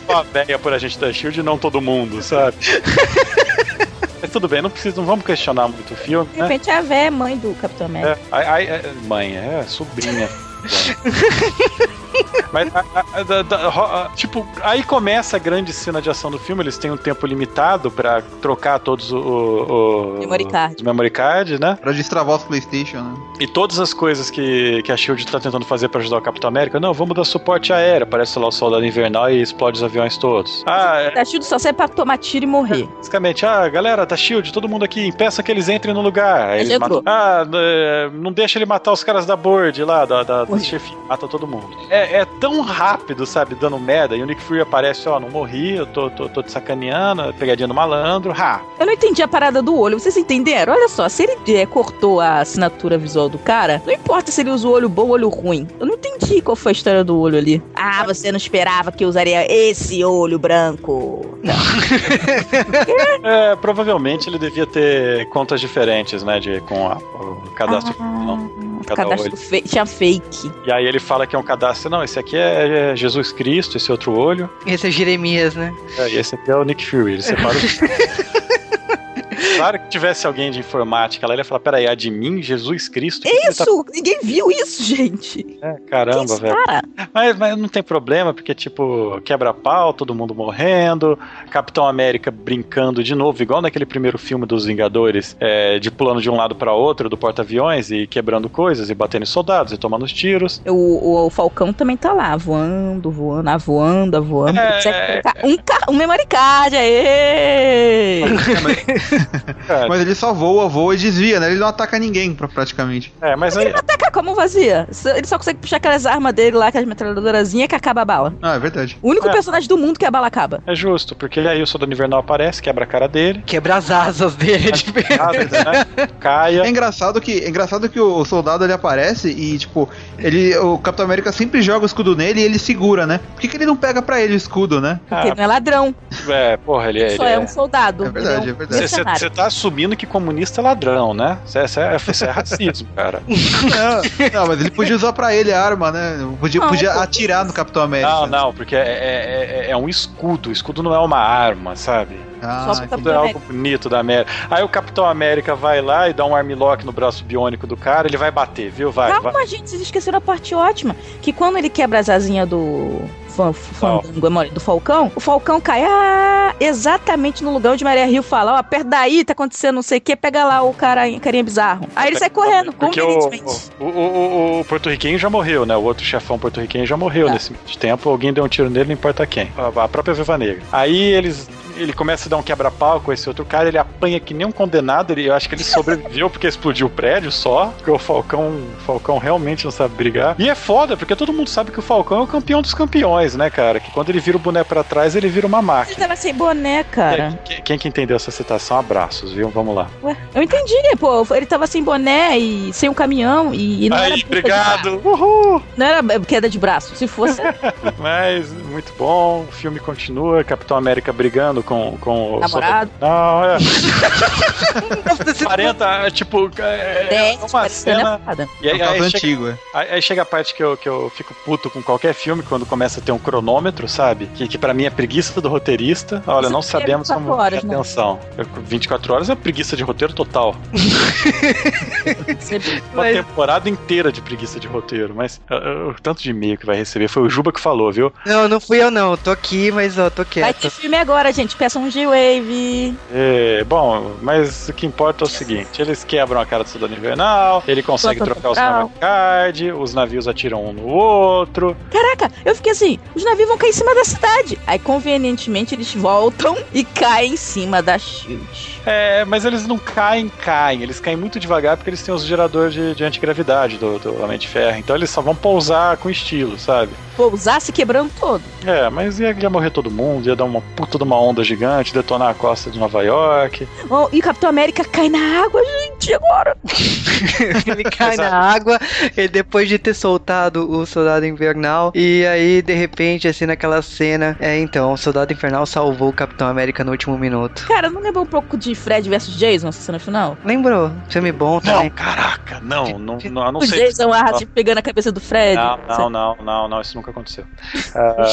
Só a velha por agente da Shield e não todo mundo, sabe? Mas tudo bem, não precisa, não vamos questionar muito o filme, De né? repente a véia é mãe do Capitão América. É, ai, é, mãe, é sobrinha. *laughs* Mas, a- a- a- da- da- tipo, aí começa a grande cena de ação do filme. Eles têm um tempo limitado pra trocar todos o, o, o Memory card. os memory card, né? Pra destravar os PlayStation, né? E todas as coisas que, que a Shield tá tentando fazer pra ajudar o Capitão América, não, vamos dar suporte aéreo. Aparece lá o soldado invernal e explode os aviões todos. Ah, é, A Shield só serve pra tomar tiro e morrer. basicamente, ah, galera da Shield, todo mundo aqui, impeça que eles entrem no lugar. Eles matam, ah, é, não deixa ele matar os caras da board lá, da, da, chefe, mata todo mundo. É, é tão rápido, sabe, dando merda. E o Nick Fury aparece, ó, não morri, eu tô, tô, tô te sacaneando, pegadinha do malandro, ha. Eu não entendi a parada do olho. Vocês entenderam? Olha só, se ele é, cortou a assinatura visual do cara, não importa se ele usa o olho bom ou o olho ruim. Eu não entendi qual foi a história do olho ali. Ah, você não esperava que eu usaria esse olho branco. Não. *laughs* É, provavelmente ele devia ter contas diferentes, né, de, com a- o cadastro. Ah, não. Cada cadastro olho. fe- tinha fake. E aí ele fala que é um cadastro. Não, esse aqui é é Jesus Cristo, esse outro olho. Esse é Jeremias, né? É, e esse aqui é o Nick Fury. Ele separa os... *laughs* Claro que tivesse alguém de informática lá, ele ia falar: peraí, a de mim, Jesus Cristo? O que que ele tá- Isso! Ninguém viu isso, gente. É, caramba, isso, velho. cara? Mas, mas não tem problema, porque, tipo, quebra-pau, todo mundo morrendo, Capitão América brincando de novo, igual naquele primeiro filme dos Vingadores, é, de pulando de um lado pra outro do porta-aviões e quebrando coisas e batendo em soldados e tomando os tiros. O, o, o Falcão também tá lá, voando, voando, ah, voando, ah, voando. É. Colocar um, um memory card, aê! Cara, *laughs* Mas ele só voa, voa e desvia, né? Ele não ataca ninguém, pra- praticamente. é, mas aí. Ataca como vazia. Ele só consegue puxar aquelas armas dele lá, aquelas metralhadorazinhas que acaba a bala. Ah, é verdade. O único É. personagem do mundo que a bala acaba. É justo, porque aí o soldado invernal aparece, quebra a cara dele, Quebra as asas dele. *laughs* tipo, nada, né? caia. É engraçado que, é engraçado que o soldado ele aparece e, tipo, ele, o Capitão América sempre joga o escudo nele e ele segura, né? Por que, que ele não pega pra ele o escudo, né? Porque Ah, ele não é ladrão, é, porra, ele, ele só é um soldado. É verdade, Ele é verdade. Você tá assumindo que comunista é ladrão, né? Isso é, isso é racismo, *laughs* cara. Não, não, mas ele podia usar pra ele a arma, né? Podia, podia atirar no Capitão América. Não, não, porque é, é, é- é um escudo. O escudo não é uma arma, sabe? Ah, Só é algo bonito da América. Aí o Capitão América vai lá e dá um armlock no braço biônico do cara, ele vai bater, viu? Vai, vai. Calma, gente, vocês esqueceram a parte ótima. Que quando ele quebra as asinhas do. Fan- Fandango, é do Falcão, o Falcão cai ah, exatamente no lugar onde Maria Rio fala: Ó, perto daí, tá acontecendo não sei o que, pega lá o cara, carinha bizarro. Aí ele sai correndo, Porque o, convenientemente. o, o, o- o porto-riquenho já morreu, né? O outro chefão porto-riquenho já morreu Tá. nesse tempo. Alguém deu um tiro nele, não importa quem. A, a própria Viva Negra. Aí eles. Ele começa a dar um quebra-pau com esse outro cara, ele apanha que nem um condenado. Ele, eu acho que ele sobreviveu porque explodiu o prédio só. Porque o Falcão, o Falcão realmente não sabe brigar. E é foda, porque todo mundo sabe que o Falcão é o campeão dos campeões, né, cara? Que quando ele vira o boné pra trás, ele vira uma Ele máquina. tava sem boné, cara. Quem, quem que entendeu essa citação, abraços, viu? Vamos lá. Ué, eu entendi, pô. Ele tava sem boné e sem um caminhão e, e não era. Aí, de obrigado! Uhul! Não era queda de braço. Se fosse. *laughs* Mas, muito bom, o filme continua, Capitão América brigando com, com o Namorado. *laughs* Não, é. 40, é, tipo, é, é Dez, uma cena. E É aí, um caso aí chega, antigo, é. aí- aí chega a parte que eu, que eu fico puto com qualquer filme, quando começa a ter um cronômetro, sabe? Que, que pra mim é preguiça do roteirista. Olha, Isso não é sabemos 24 como horas, né? atenção. Eu- 24 horas é preguiça de roteiro total. *laughs* Uma Mas- temporada inteira de preguiça de roteiro. Mas o tanto de e-mail que vai receber foi o Juba que falou, viu? Não, não fui eu não. Tô aqui, mas ó, tô Vai quieto. ter filme agora, gente. Peça um G-Wave. É, bom, mas o que importa é o seguinte: eles quebram a cara do soldado invernal, ele consegue trocar os central. memory card, os navios atiram um no outro. Caraca, eu fiquei assim, os navios vão cair em cima da cidade. Aí, convenientemente, eles voltam e caem em cima da SHIELD. É, mas eles não caem, caem. Eles caem muito devagar porque eles têm os geradores de, de antigravidade do, do Homem de Ferro. Então eles só vão pousar com estilo, sabe? Pousar se quebrando todo. É, mas ia, ia morrer todo mundo, ia dar uma puta de uma onda gigante, detonar a costa de Nova York. Oh, e o Capitão América cai na água, gente, agora. *laughs* ele cai Exato. na água, e depois de ter soltado o soldado invernal, e aí, de repente, assim, naquela cena, é então, o soldado infernal salvou o Capitão América no último minuto. Cara, não lembra um pouco de Fred versus Jason, essa cena final? Lembrou? Filme bom Não, também. caraca, não, não, não, eu não o sei. Jason Arras tipo, pegando a cabeça do Fred. Não, não, não, não, não, isso nunca aconteceu. *laughs* Ah,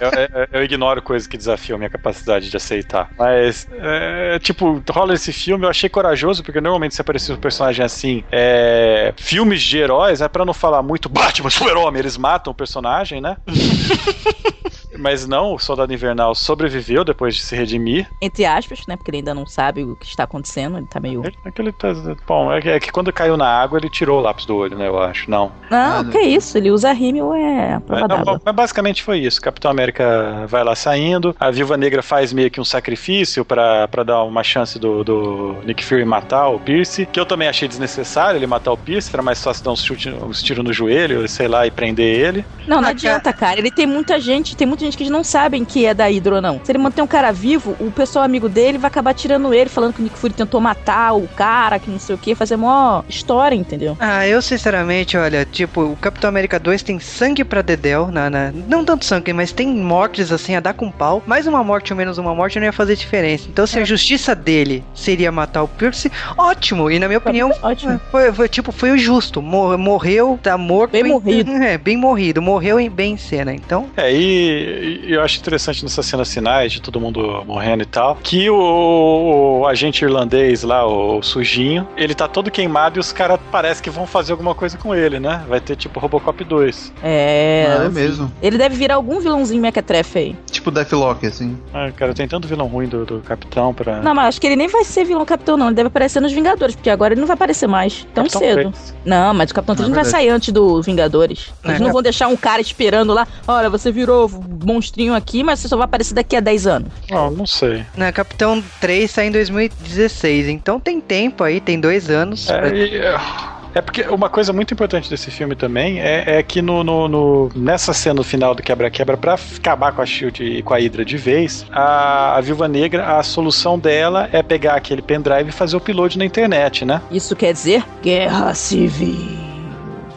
eu, eu- eu ignoro coisas que desafiam a minha capacidade de aceitar. Mas, é, tipo, rola esse filme, eu achei corajoso, porque normalmente se aparecer um personagem assim, é, filmes de heróis, é pra não falar muito *laughs* Batman, super-homem, eles matam o personagem, né? *laughs* Mas não, o Soldado Invernal sobreviveu depois de se redimir. Entre aspas, né? Porque ele ainda não sabe o que está acontecendo. Ele tá meio. Ele- Aquele tá, bom, é que, é que quando caiu na água ele tirou o lápis do olho, né? Eu acho. Não. Não, Ah, que isso? Ele usa rímel, é prova Mas, não, d'água. mas basicamente foi isso. Capitão América vai lá saindo, a Viúva Negra faz meio que um sacrifício pra pra dar uma chance do, do Nick Fury matar o Pierce, que eu também achei desnecessário ele matar o Pierce, era mais fácil dar uns, chute, uns tiros no joelho, sei lá, e prender ele. Não, não Ah, adianta, cara. Ele tem muita gente, tem muita gente que eles não sabem que é da Hydra ou não. Se ele manter um cara vivo, o pessoal amigo dele vai acabar tirando ele, falando que o Nick Fury tentou matar o cara, que não sei o que, fazer mó história, entendeu? Ah, eu sinceramente, olha, tipo, o Capitão América 2 tem sangue pra Dedel, na, na- não tanto sangue, mas tem mortes assim a dar com pau. Mais uma morte ou menos uma morte não ia fazer diferença. Então, se a justiça dele seria matar o Pierce, ótimo. E na minha opinião, Ótimo. foi, foi, tipo, foi o justo. Mor- morreu, tá morto. Bem em- morrido. É, bem morrido. Morreu em, bem em cena. Então, É, e, e eu acho interessante nessas cenas finais de todo mundo morrendo e tal, que o, o agente irlandês lá, o, sujinho, ele tá todo queimado e os caras parece que vão fazer alguma coisa com ele, né? Vai ter tipo Robocop 2. É. Ah, é mesmo. Ele deve virar algum vilãozinho mequetrefe aí. Tipo Deathlock, assim. Ah, cara, tem tanto vilão ruim do, do Capitão pra. Não, mas acho que ele nem vai ser vilão capitão, não. Ele deve aparecer nos Vingadores, porque agora ele não vai aparecer mais tão Capitão cedo. 3. Não, mas o Capitão 3 É não vai verdade. sair antes do Vingadores. Eles É. não vão deixar um cara esperando lá. Olha, você virou monstrinho aqui, mas você só vai aparecer daqui a 10 anos. Não, não sei. né, Capitão 3 sai em 2016. Então tem tempo aí, tem dois anos. É, e, é, é porque uma coisa muito importante desse filme também é, é que no, no- no- nessa cena final do quebra-quebra, pra acabar com a Shield e com a Hydra de vez, a, a Viúva Negra, a solução dela é pegar aquele pendrive e fazer o upload na internet, né? Isso quer dizer guerra civil.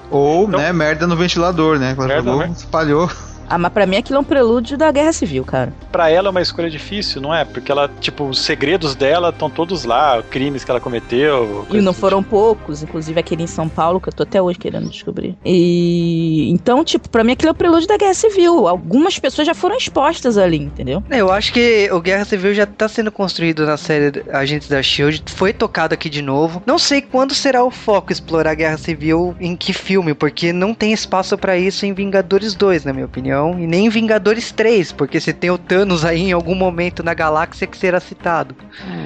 Ou, Então- né, merda no ventilador, né? Ela Merda, jogou, né? espalhou. Ah, mas pra mim aquilo é um prelúdio da guerra civil, cara. Pra ela é uma escolha difícil, não é? Porque ela, tipo, os segredos dela estão todos lá, crimes que ela cometeu. E não do foram poucos, inclusive aquele em São Paulo, que eu tô até hoje querendo descobrir. E então, tipo, pra mim aquilo é o prelúdio da guerra civil. Algumas pessoas já foram expostas ali, entendeu? Eu acho que o Guerra Civil já tá sendo construído na série Agentes da Shield, foi tocado aqui de novo. Não sei quando será o foco explorar a Guerra Civil em que filme, porque não tem espaço pra isso em Vingadores 2, na minha opinião, e nem em Vingadores 3, porque se tem o Thanos aí em algum momento na galáxia que será citado.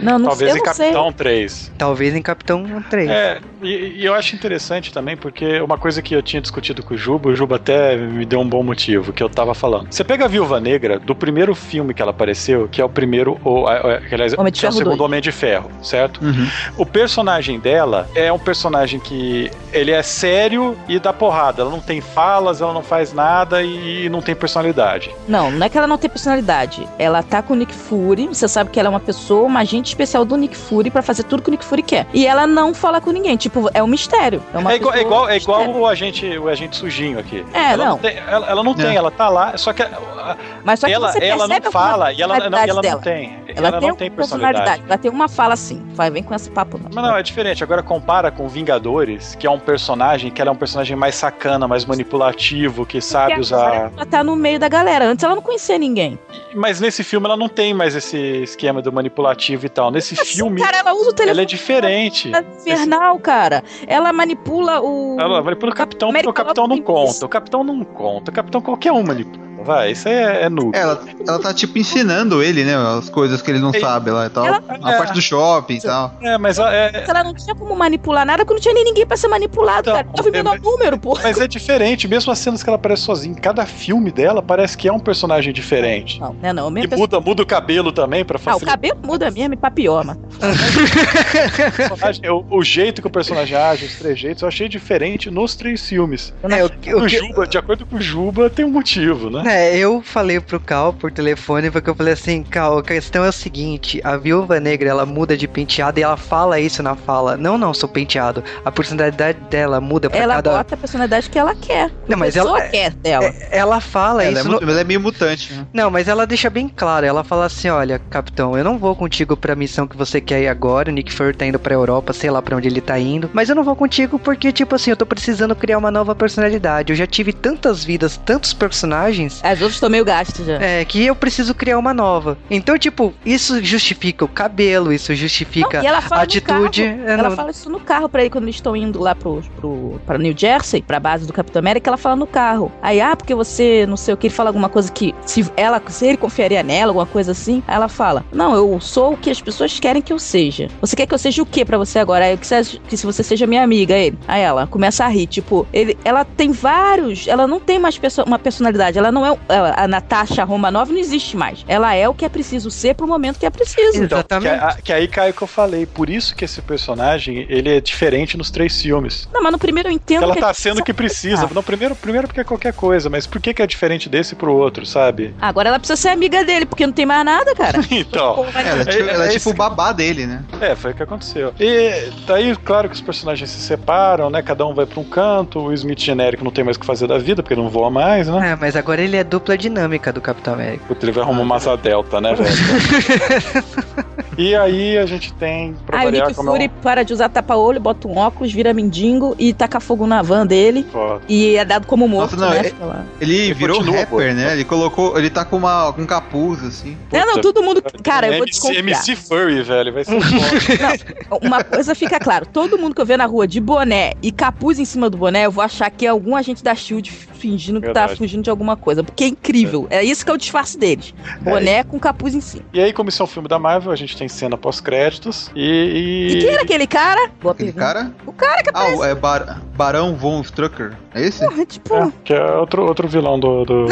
Não, não Talvez sei, em não sei. Capitão 3. Talvez em Capitão 3. É, e, e eu acho interessante também, porque uma coisa que eu tinha discutido com o Juba, o Juba até me deu um bom motivo, que eu tava falando. Você pega a Viúva Negra, do primeiro filme que ela apareceu, que é o primeiro, ou, aliás, Homem de que é o segundo 2. Homem de Ferro, certo? Uhum. O personagem dela é um personagem que ele é sério e dá porrada. Ela não tem falas, ela não faz nada e não tem personalidade. Não, não é que ela não tem personalidade. Ela tá com o Nick Fury, você sabe que ela é uma pessoa, uma agente especial do Nick Fury pra fazer tudo que o Nick Fury quer. E ela não fala com ninguém, tipo, é um mistério. É, uma É igual, é igual, é igual o agente, o agente sujinho aqui. É, ela não. tem, ela, ela não tem, É. ela tá lá, só que a- Mas só que ela, você ela não fala e ela, não, personalidade ela não tem. Ela, tem, não tem uma personalidade. Ela tem uma fala assim. Vai, vem com esse papo. Não. Mas não, é diferente. Agora compara com Vingadores, que é um personagem que ela é um personagem mais sacana, mais manipulativo, que sabe Porque usar. Ela tá no meio da galera. Antes ela não conhecia ninguém. Mas nesse filme ela não tem mais esse esquema do manipulativo e tal. Nesse filme, Cara, ela usa o telefone. ela é diferente. infernal, cara. Ela manipula o. Ela manipula o capitão, porque o capitão não conta. O capitão não conta. O capitão qualquer um manipula. Vai, isso aí é, é noob. Ela, ela tá, tipo, ensinando ele, né? As coisas que ele não É. sabe lá e tal. Ela- a é. parte do shopping e tal. É, mas é, é- Ela não tinha como manipular nada, porque não tinha nem ninguém pra ser manipulado, Então, cara. Tava vendo é, o número, pô. Mas é diferente, mesmo as cenas que ela aparece sozinha, cada filme dela parece que é um personagem diferente. Não, não é não. E muda, muda o cabelo também pra Ah, o cabelo muda mesmo e pra pior, mano. *laughs* o. O, jeito que o personagem age, os trejeitos, eu achei diferente nos três filmes. É, o, o O Juba, de acordo com o Juba, tem um motivo, né? É, eu falei pro Cal por telefone, porque eu falei assim, Cal, a questão é o seguinte, a viúva negra, ela muda de penteado e ela fala isso na fala. Não, não, sou penteado. A personalidade dela muda pra Ela cada... bota a personalidade que ela quer. Não, mas a pessoa ela- quer dela. É, ela fala Ela é, isso mu- no- ela é meio mutante, né? Não, mas ela deixa bem claro. Ela fala assim: olha, capitão, eu não vou contigo pra missão que você quer ir agora. O Nick Fury tá indo pra Europa, sei lá pra onde ele tá indo. Mas eu não vou contigo porque, tipo assim, eu tô precisando criar uma nova personalidade. Eu já tive tantas vidas, tantos personagens. As outras estão meio gastas já. É, que eu preciso criar uma nova. Então, tipo, isso justifica o cabelo, isso justifica Não, a atitude. é, Ela não- fala isso no carro pra ele quando eles estão indo lá pro, pro, pra New Jersey, pra base do Capitão América, ela fala no carro. Aí, ah, porque você não sei o que, ele fala alguma coisa que se ela, se ele confiaria nela, alguma coisa assim. Aí ela fala: Não, eu sou o que as pessoas querem que eu seja. Você quer que eu seja o que pra você agora? Aí eu quero que se você seja minha amiga, aí. Aí ela começa a rir, tipo, ele, ela tem vários. Ela não tem mais perso- uma personalidade, ela não é não, a, a Natasha Romanoff não existe mais. Ela é o que é preciso ser pro momento que é preciso. Então, que, Exatamente. a- que aí cai o que eu falei. Por isso que esse personagem, ele é diferente nos três filmes. Não, mas no primeiro eu entendo ela que tá é- sendo o que precisa. Ah. Não, primeiro, primeiro porque é qualquer coisa, mas por que, que é diferente desse pro outro, sabe? Agora ela precisa ser amiga dele, porque não tem mais nada, cara. *laughs* Então. É, ela é, tipo, É- ela é é tipo o babá dele, né? É, foi o que aconteceu. E daí, claro que os personagens se separam, né? Cada um vai pra um canto. O Smith genérico não tem mais o que fazer da vida, porque não voa mais, né? É, mas agora ele é dupla dinâmica do Capitão América. Puta, ele vai arrumar uma asa delta, né, velho? *laughs* e aí a gente tem, pra Aí o variar, Nick como é Fury para de usar tapa-olho, bota um óculos, vira mendigo e taca fogo na van dele. um foda. E é dado como morto, Nossa, não, né? é-. Ele, Ele virou continua, rapper, pô. né? Ele colocou. Ele tá com uma com um capuz, assim. É, não, todo mundo. Cara, eu vou MC, desconfiar. MC Furry, velho, vai ser foda. *laughs* Uma coisa fica claro: todo mundo que eu ver na rua de boné e capuz em cima do boné, eu vou achar que é algum agente da Shield fingindo que tá Verdade. fugindo de alguma coisa. Porque é incrível. É isso que é o disfarce deles: boné com capuz em cima. E aí, como isso é um filme da Marvel, a gente tem cena pós-créditos e. E quem era aquele cara? Boa Aquele pergunta. cara? O cara que Ah, aparece. o- é Bar- Barão Von Strucker. É esse? porra, tipo, É, que é outro, outro vilão do. do...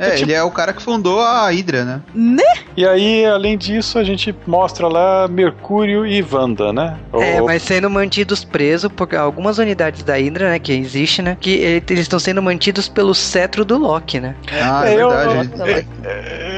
É, ele é o cara que fundou a Hydra, né? né? E aí, além disso, a gente mostra lá Mercúrio e Wanda, né? É, O- mas sendo mantidos presos por algumas unidades da Hydra, né, que existe, né, que ele- eles estão sendo mantidos pelo cetro do Loki, né. Ah, é, É, eu- verdade.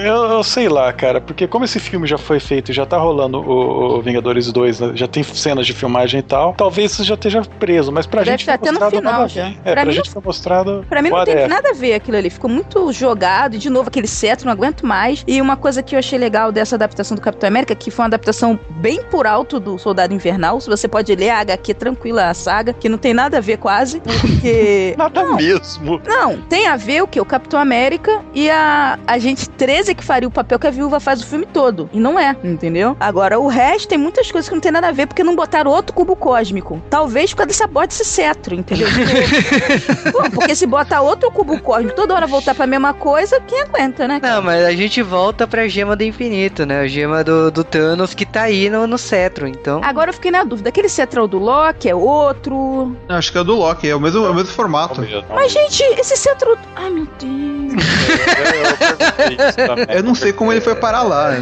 Eu, eu sei lá, cara, porque como esse filme já foi feito e já tá rolando o, o Vingadores 2, né, já tem cenas de filmagem e tal, talvez isso já esteja preso, mas pra Deve gente estar foi até no final já. É, Pra pra, mim gente foi mostrado. Pra mim não tem whatever. nada a ver aquilo ali. Ficou muito jogado. E de novo, aquele cetro, não aguento mais. E uma coisa que eu achei legal dessa adaptação do Capitão América, que foi uma adaptação bem por alto do Soldado Invernal. Se você pode ler a HQ tranquila, a saga, que não tem nada a ver quase. Porque. *laughs* Nada não, mesmo. não, tem a ver o que? O Capitão América e a, a gente 13 que faria o papel que a viúva faz o filme todo. E não é, entendeu? Agora, o resto tem muitas coisas que não tem nada a ver, porque não botaram outro cubo cósmico. Talvez por causa dessa bota desse cetro, entendeu? *laughs* Pô, porque se bota outro cubo cósmico toda hora voltar pra mesma coisa, quem aguenta, né? Não, mas a gente volta pra gema do infinito, né, a gema do, do Thanos que tá aí no, no cetro, então... Agora eu fiquei na dúvida. Aquele cetro é o do Loki? É outro? Não, acho que é o do Loki, é o mesmo, é o mesmo formato. Mas, gente, esse cetro. Ai, meu Deus. *laughs* Eu não sei como ele foi parar lá.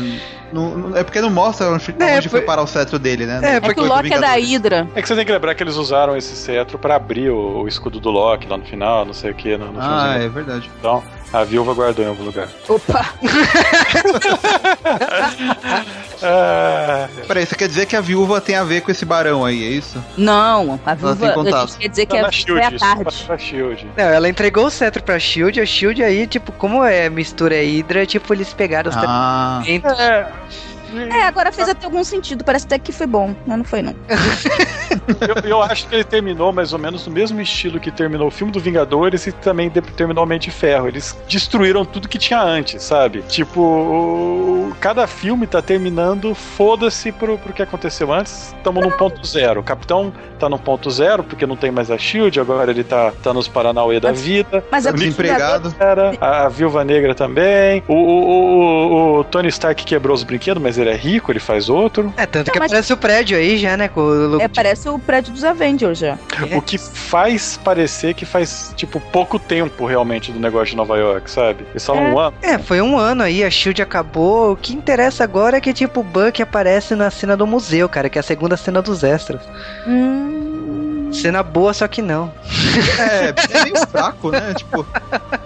Não- não- é porque não mostra onde, É, onde foi foi- parar o cetro dele, né? É, É que porque o Loki é da. Hydra. É que você tem que lembrar que eles usaram esse cetro pra abrir o, o escudo do Loki lá no final, não sei o que. No, no Ah, é verdade. Então, a viúva guardou em algum lugar. Opa! Ah, *laughs* Peraí, você quer dizer que a viúva tem a ver com esse barão aí, é isso? Não, a tem viúva. A contato. gente quer dizer que tá é, foi Shield, à isso tarde. pra Shield. Não, ela entregou o cetro pra Shield, a Shield aí, tipo, como é mistura Hydra, tipo, eles pegaram os Ah, talentos. É, É, agora fez até algum sentido. Parece até que foi bom, mas não foi, não. *laughs* eu, eu acho que ele terminou mais ou menos no mesmo estilo que terminou o filme do Vingadores e também de- terminou o Mente de Ferro. Eles destruíram tudo que tinha antes, sabe? Tipo, o- cada filme tá terminando, foda-se pro, pro que aconteceu antes. Estamos num ponto zero. O Capitão tá no ponto zero porque não tem mais a Shield, agora ele tá, tá nos Paranauê da Mas- vida. Mas é porque desempregado. Era, a, a Viúva Negra também. O, o, o- o Tony Stark quebrou os brinquedos, mas ele é rico, ele faz outro. É, tanto Não, que mas- aparece o prédio aí já, né, com o logo É, parece o prédio dos Avengers já. É. O que faz parecer que faz, tipo, pouco tempo realmente do negócio de Nova York, sabe? Eles falam É. um ano. É, foi um ano aí, a Shield acabou. O que interessa agora é que, tipo, o Buck aparece na cena do museu, cara, que é a segunda cena dos extras. Hum. Cena boa, só que não. é, é meio fraco, né? Tipo,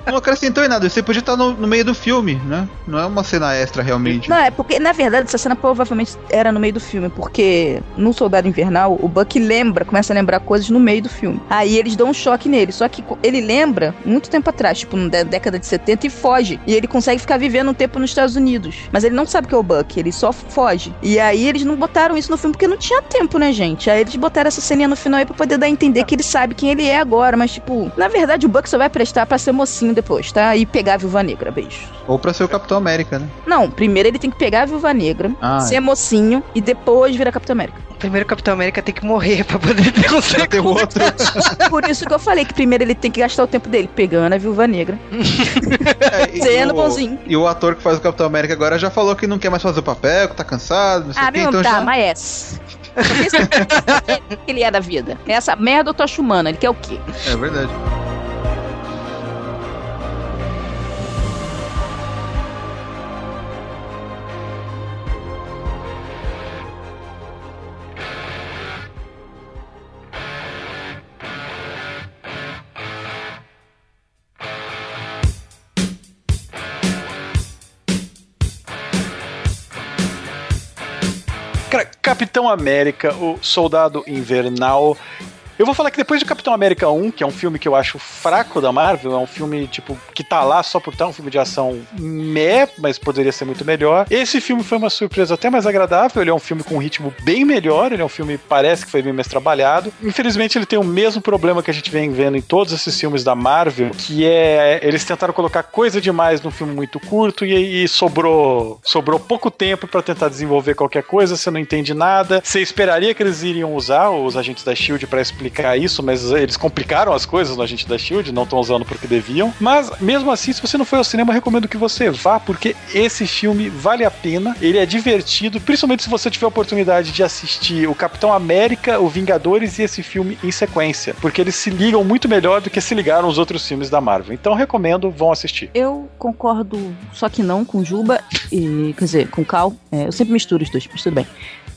não acrescentou em nada. Você podia estar no, no meio do filme, né? Não é uma cena extra realmente. Não, é porque, na verdade, essa cena provavelmente era no meio do filme, porque no Soldado Invernal, o Buck lembra, começa a lembrar coisas no meio do filme. Aí eles dão um choque nele, só que ele lembra muito tempo atrás, tipo, na dé- década de 70, e foge. E ele consegue ficar vivendo um tempo nos Estados Unidos. Mas ele não sabe que é o Buck, ele só foge. E aí eles não botaram isso no filme porque não tinha tempo, né, gente? Aí eles botaram essa ceninha no final aí pra poder dar a entender que ele sabe quem ele é agora, mas, tipo, na verdade o Buck só vai prestar pra ser mocinho depois, tá? E pegar a Viúva Negra, beijo. Ou pra ser o Capitão América, né? Não, primeiro ele tem que pegar a Viúva Negra, Ah, ser mocinho e depois virar Capitão América. Primeiro o Capitão América tem que morrer pra poder ter *laughs* um ter o outro. *laughs* Por isso que eu falei que primeiro ele tem que gastar o tempo dele pegando a Viúva Negra, *laughs* É, sendo o- bonzinho. E o ator que faz o Capitão América agora já falou que não quer mais fazer o papel, que tá cansado, não sei Ah, o quê, então tá, já... mas *laughs* ele é da vida? Essa merda eu tô achumana, ele quer o quê? É verdade. Capitão América, o Soldado Invernal. Eu vou falar que depois de Capitão América 1, que é um filme que eu acho fraco da Marvel, é um filme, tipo, que tá lá só por estar um filme de ação meh, mas poderia ser muito melhor. Esse filme foi uma surpresa até mais agradável, ele é um filme com um ritmo bem melhor, ele é um filme parece que foi bem mais trabalhado. Infelizmente ele tem o mesmo problema que a gente vem vendo em todos esses filmes da Marvel, que é eles tentaram colocar coisa demais num filme muito curto e, e sobrou sobrou pouco tempo para tentar desenvolver qualquer coisa, você não entende nada. Você esperaria que eles iriam usar os agentes da Shield para explicar explicar isso, mas eles complicaram as coisas no Agente da Shield, não estão usando porque deviam. Mas mesmo assim, se você não foi ao cinema, recomendo que você vá, porque esse filme vale a pena. Ele é divertido, principalmente se você tiver a oportunidade de assistir o Capitão América, o Vingadores e esse filme em sequência, porque eles se ligam muito melhor do que se ligaram os outros filmes da Marvel. Então recomendo, vão assistir. Eu concordo, só que não com Juba e quer dizer, com Cal. É, eu sempre misturo os dois, mas tudo bem.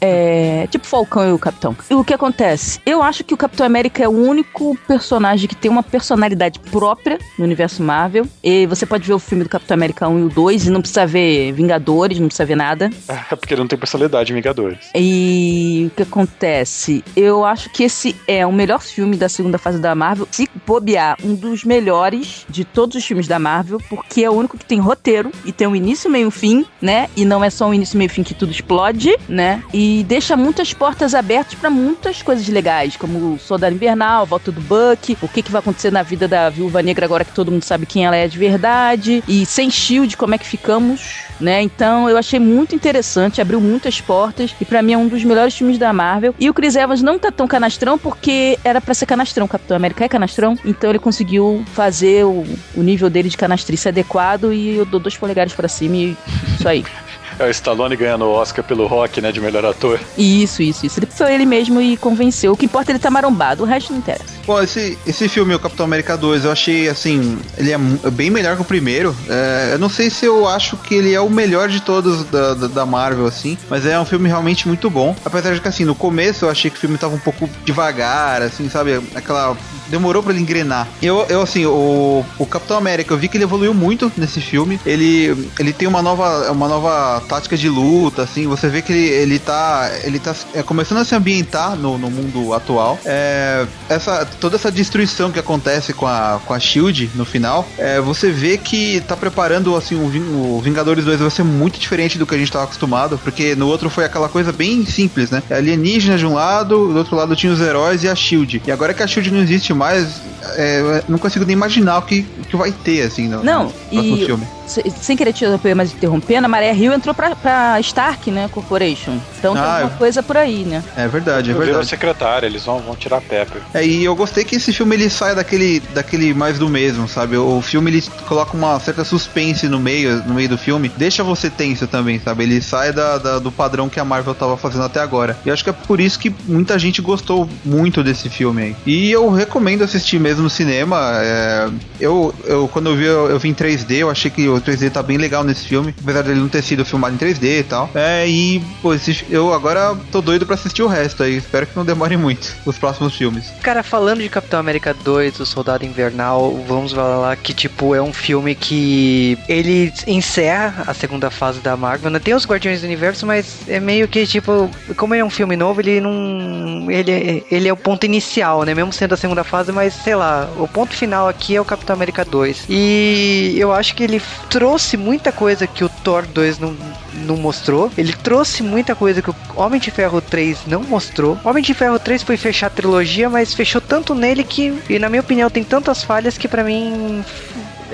É, tipo Falcão e o Capitão. E o que acontece? Eu acho que o Capitão América é o único personagem que tem uma personalidade própria no universo Marvel. E você pode ver o filme do Capitão América 1 e o 2 e não precisa ver Vingadores, não precisa ver nada. É porque ele não tem personalidade em Vingadores. E o que acontece? Eu acho que esse é o melhor filme da segunda fase da Marvel. Se bobear, um dos melhores de todos os filmes da Marvel, porque é o único que tem roteiro e tem um início, meio fim, né? E não é só um início, meio fim que tudo explode, né? E e deixa muitas portas abertas para muitas coisas legais, como o Soldado Invernal, a volta do Buck, o que, que vai acontecer na vida da Viúva Negra agora que todo mundo sabe quem ela é de verdade, e sem Shield, como é que ficamos, né? Então eu achei muito interessante, abriu muitas portas, e para mim é um dos melhores filmes da Marvel. E o Chris Evans não tá tão canastrão porque era para ser canastrão, Capitão América é canastrão, então ele conseguiu fazer o, o nível dele de canastrice adequado e eu dou dois polegares para cima e isso aí. É o Stallone ganhando o Oscar pelo rock, né, de melhor ator. Isso, isso, isso. Ele foi ele mesmo e convenceu. O que importa é ele tá marombado, o resto não interessa. Pô, esse, esse filme, o Capitão América 2, eu achei, assim, ele é bem melhor que o primeiro. É, eu não sei se eu acho que ele é o melhor de todos da, da, da, Marvel, assim, mas é um filme realmente muito bom. Apesar de que, assim, no começo eu achei que o filme tava um pouco devagar, assim, sabe? Aquela. Demorou para ele engrenar. Eu, eu assim, o, o Capitão América, eu vi que ele evoluiu muito nesse filme. Ele, ele tem uma nova, uma nova tática de luta, assim, você vê que ele, ele tá, ele tá é, começando a se ambientar no, no mundo atual. É, essa, toda essa destruição que acontece com a, com a Shield no final, é, você vê que tá preparando, assim, o, o Vingadores 2 vai ser muito diferente do que a gente tava acostumado, porque no outro foi aquela coisa bem simples, né? Alienígena de um lado, do outro lado tinha os heróis e a Shield. E agora que a Shield não existe mais, é, não consigo nem imaginar o que, que vai ter, assim, no, não, no próximo e... filme sem querer te interromper, mas interrompendo, a Maré Rio entrou pra, pra Stark, né, Corporation. Então ah, tem alguma coisa por aí, né? É verdade, é verdade. secretária, eles vão, vão tirar Pepper. É, e eu gostei que esse filme ele sai daquele, daquele mais do mesmo, sabe? O filme ele coloca uma certa suspense no meio, no meio do filme, deixa você tenso também, sabe? Ele sai da, da do padrão que a Marvel tava fazendo até agora. E acho que é por isso que muita gente gostou muito desse filme aí. E eu recomendo assistir mesmo no cinema. É, eu, eu, quando eu vi, eu, eu vi em 3D, eu achei que o 3D tá bem legal nesse filme, apesar dele não ter sido filmado em 3D e tal. É, e, pô, esse, eu agora tô doido pra assistir o resto aí. Espero que não demore muito os próximos filmes. Cara, falando de Capitão América 2, o Soldado Invernal, vamos falar que, tipo, é um filme que ele encerra a segunda fase da Marvel, né? Tem os Guardiões do Universo, mas é meio que, tipo, como ele é um filme novo, ele não. Ele, ele é o ponto inicial, né? Mesmo sendo a segunda fase, mas sei lá, o ponto final aqui é o Capitão América 2. E eu acho que ele trouxe muita coisa que o Thor 2 não, não mostrou. Ele trouxe muita coisa que o Homem de Ferro 3 não mostrou. Homem de Ferro 3 foi fechar a trilogia, mas fechou tanto nele que, e na minha opinião, tem tantas falhas que para mim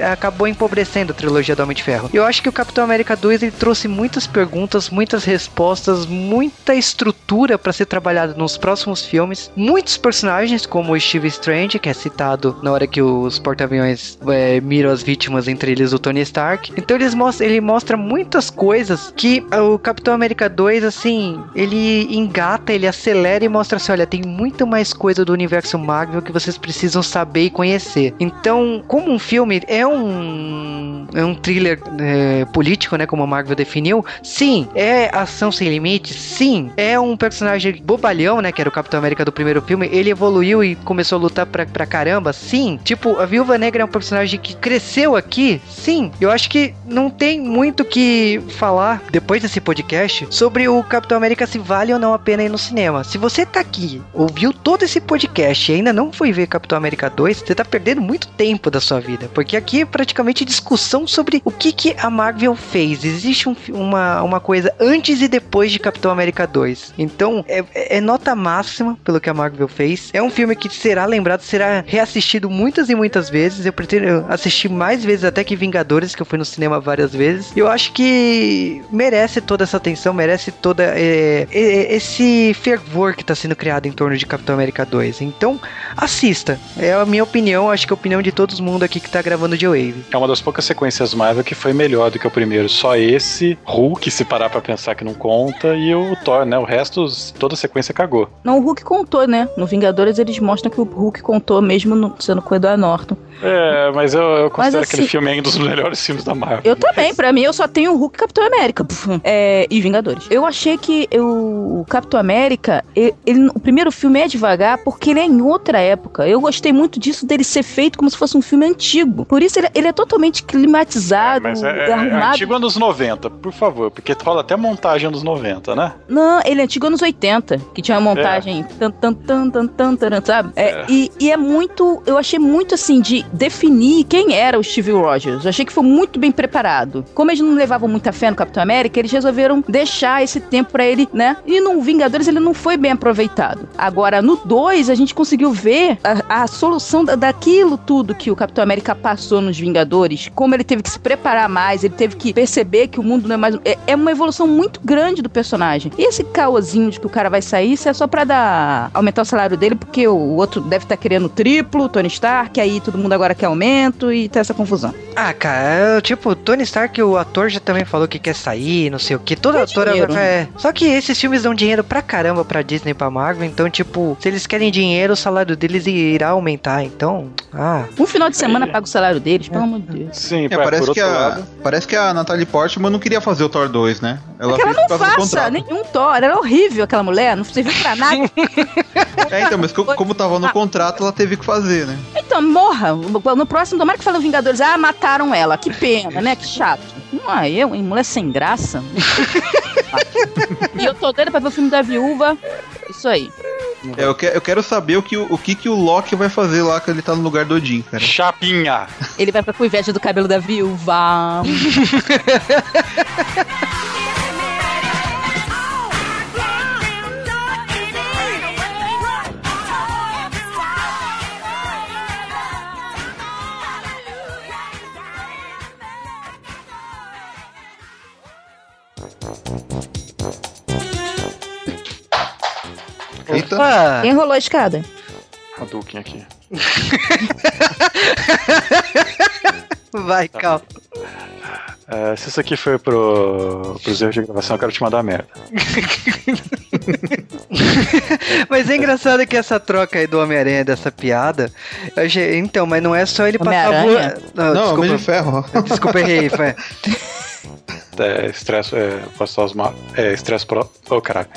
acabou empobrecendo a trilogia do Homem de Ferro. Eu acho que o Capitão América 2 ele trouxe muitas perguntas, muitas respostas, muita estrutura para ser trabalhada nos próximos filmes, muitos personagens como o Steve Strange, que é citado na hora que os porta-aviões é, miram as vítimas, entre eles o Tony Stark. Então eles mostra, ele mostra muitas coisas que o Capitão América 2, assim, ele engata, ele acelera e mostra assim, olha, tem muito mais coisa do universo Marvel que vocês precisam saber e conhecer. Então, como um filme, é um, é um thriller é, político, né? Como a Marvel definiu. Sim, é ação sem limites. Sim, é um personagem bobalhão, né? Que era o Capitão América do primeiro filme. Ele evoluiu e começou a lutar pra, pra caramba. Sim, tipo, a Viúva Negra é um personagem que cresceu aqui. Sim, eu acho que não tem muito que falar depois desse podcast sobre o Capitão América se vale ou não a pena ir no cinema. Se você tá aqui, ouviu todo esse podcast e ainda não foi ver Capitão América 2, você tá perdendo muito tempo da sua vida. Porque aqui praticamente discussão sobre o que, que a Marvel fez. Existe um, uma, uma coisa antes e depois de Capitão América 2. Então, é, é nota máxima pelo que a Marvel fez. É um filme que será lembrado, será reassistido muitas e muitas vezes. Eu pretendo assistir mais vezes até que Vingadores, que eu fui no cinema várias vezes. Eu acho que merece toda essa atenção, merece toda é, é, esse fervor que está sendo criado em torno de Capitão América 2. Então, assista. É a minha opinião, acho que é a opinião de todo mundo aqui que está gravando de Wave. É uma das poucas sequências Marvel que foi melhor do que o primeiro. Só esse, Hulk, se parar pra pensar que não conta, e o Thor, né? O resto, toda a sequência cagou. Não, o Hulk contou, né? No Vingadores eles mostram que o Hulk contou mesmo no, sendo com o Edward Norton. É, mas eu, eu considero Mas, aquele assim, filme ainda um dos melhores filmes da Marvel. Eu também, pra mim eu só tenho o Hulk e Capitão América. É, e Vingadores. Eu achei que eu- o Capitão América, ele, ele- o primeiro filme é devagar porque ele é em outra época. Eu gostei muito disso dele ser feito como se fosse um filme antigo. Por isso ele, ele é totalmente climatizado, Mas é, é, é arrumado. antigo anos 90, por favor, porque rola até montagem anos 90, né? Não, ele é antigo anos 80, que tinha uma montagem tan, tan, tan, tan, tan, tan, sabe? É, É. E, e é muito, eu achei muito assim de definir quem era o Steve Rogers. Eu achei que foi muito bem preparado. Como eles não levavam muita fé no Capitão América, eles resolveram deixar esse tempo pra ele, né? E no Vingadores ele não foi bem aproveitado. Agora, no 2, a gente conseguiu ver a, a solução da- daquilo tudo que o Capitão América passou nos Vingadores, como ele teve que se preparar mais, ele teve que perceber que o mundo não é mais. É, é uma evolução muito grande do personagem. E esse caosinho de que o cara vai sair, isso é só pra dar. aumentar o salário dele, porque o outro deve estar querendo triplo, Tony Stark, aí todo mundo agora quer aumento e tá essa confusão. Ah, cara, é, tipo, Tony Stark, o ator já também falou que quer sair, não sei o que. Todo ator dinheiro, né? é. Só que esses filmes dão dinheiro pra caramba pra Disney e pra Marvel. Então, tipo, se eles querem dinheiro, o salário deles irá aumentar. Então, ah. Um final de semana paga o salário deles, pelo amor de Deus. Sim, É, por parece, outro que a, lado. parece que a Natalie Portman não queria fazer o Thor 2, né? Ela Porque ela não faça nenhum Thor. Ela é horrível, aquela mulher, não serviu pra nada. *laughs* É, então, mas co- como tava no contrato, ela teve que fazer, né? Então, morra. No próximo, tomara que fale Vingadores. Ah, mataram ela. Que pena, né? Que chato. Não, eu, hein? Mulher sem graça. *laughs* e eu tô doida pra ver o filme da viúva. Isso aí. É, eu, que- eu quero saber o que o, o que, que o Loki vai fazer lá que ele tá no lugar do Odin, cara. Chapinha! Ele vai ficar com inveja do cabelo da viúva. *laughs* Eita. Opa! Quem rolou a escada? Hadouken aqui. *laughs* Vai, calma. É, se isso aqui foi pro, pros erros de gravação, eu quero te mandar merda. *laughs* Mas é engraçado que essa troca aí do Homem-Aranha, dessa piada. achei- Então, mas não é só ele passar a voa- Não, Homem de desculpa, Ferro. desculpa, errei. Foi. É, estresse, é, posso usar os ma... É, estresse pro... Ô, caralho.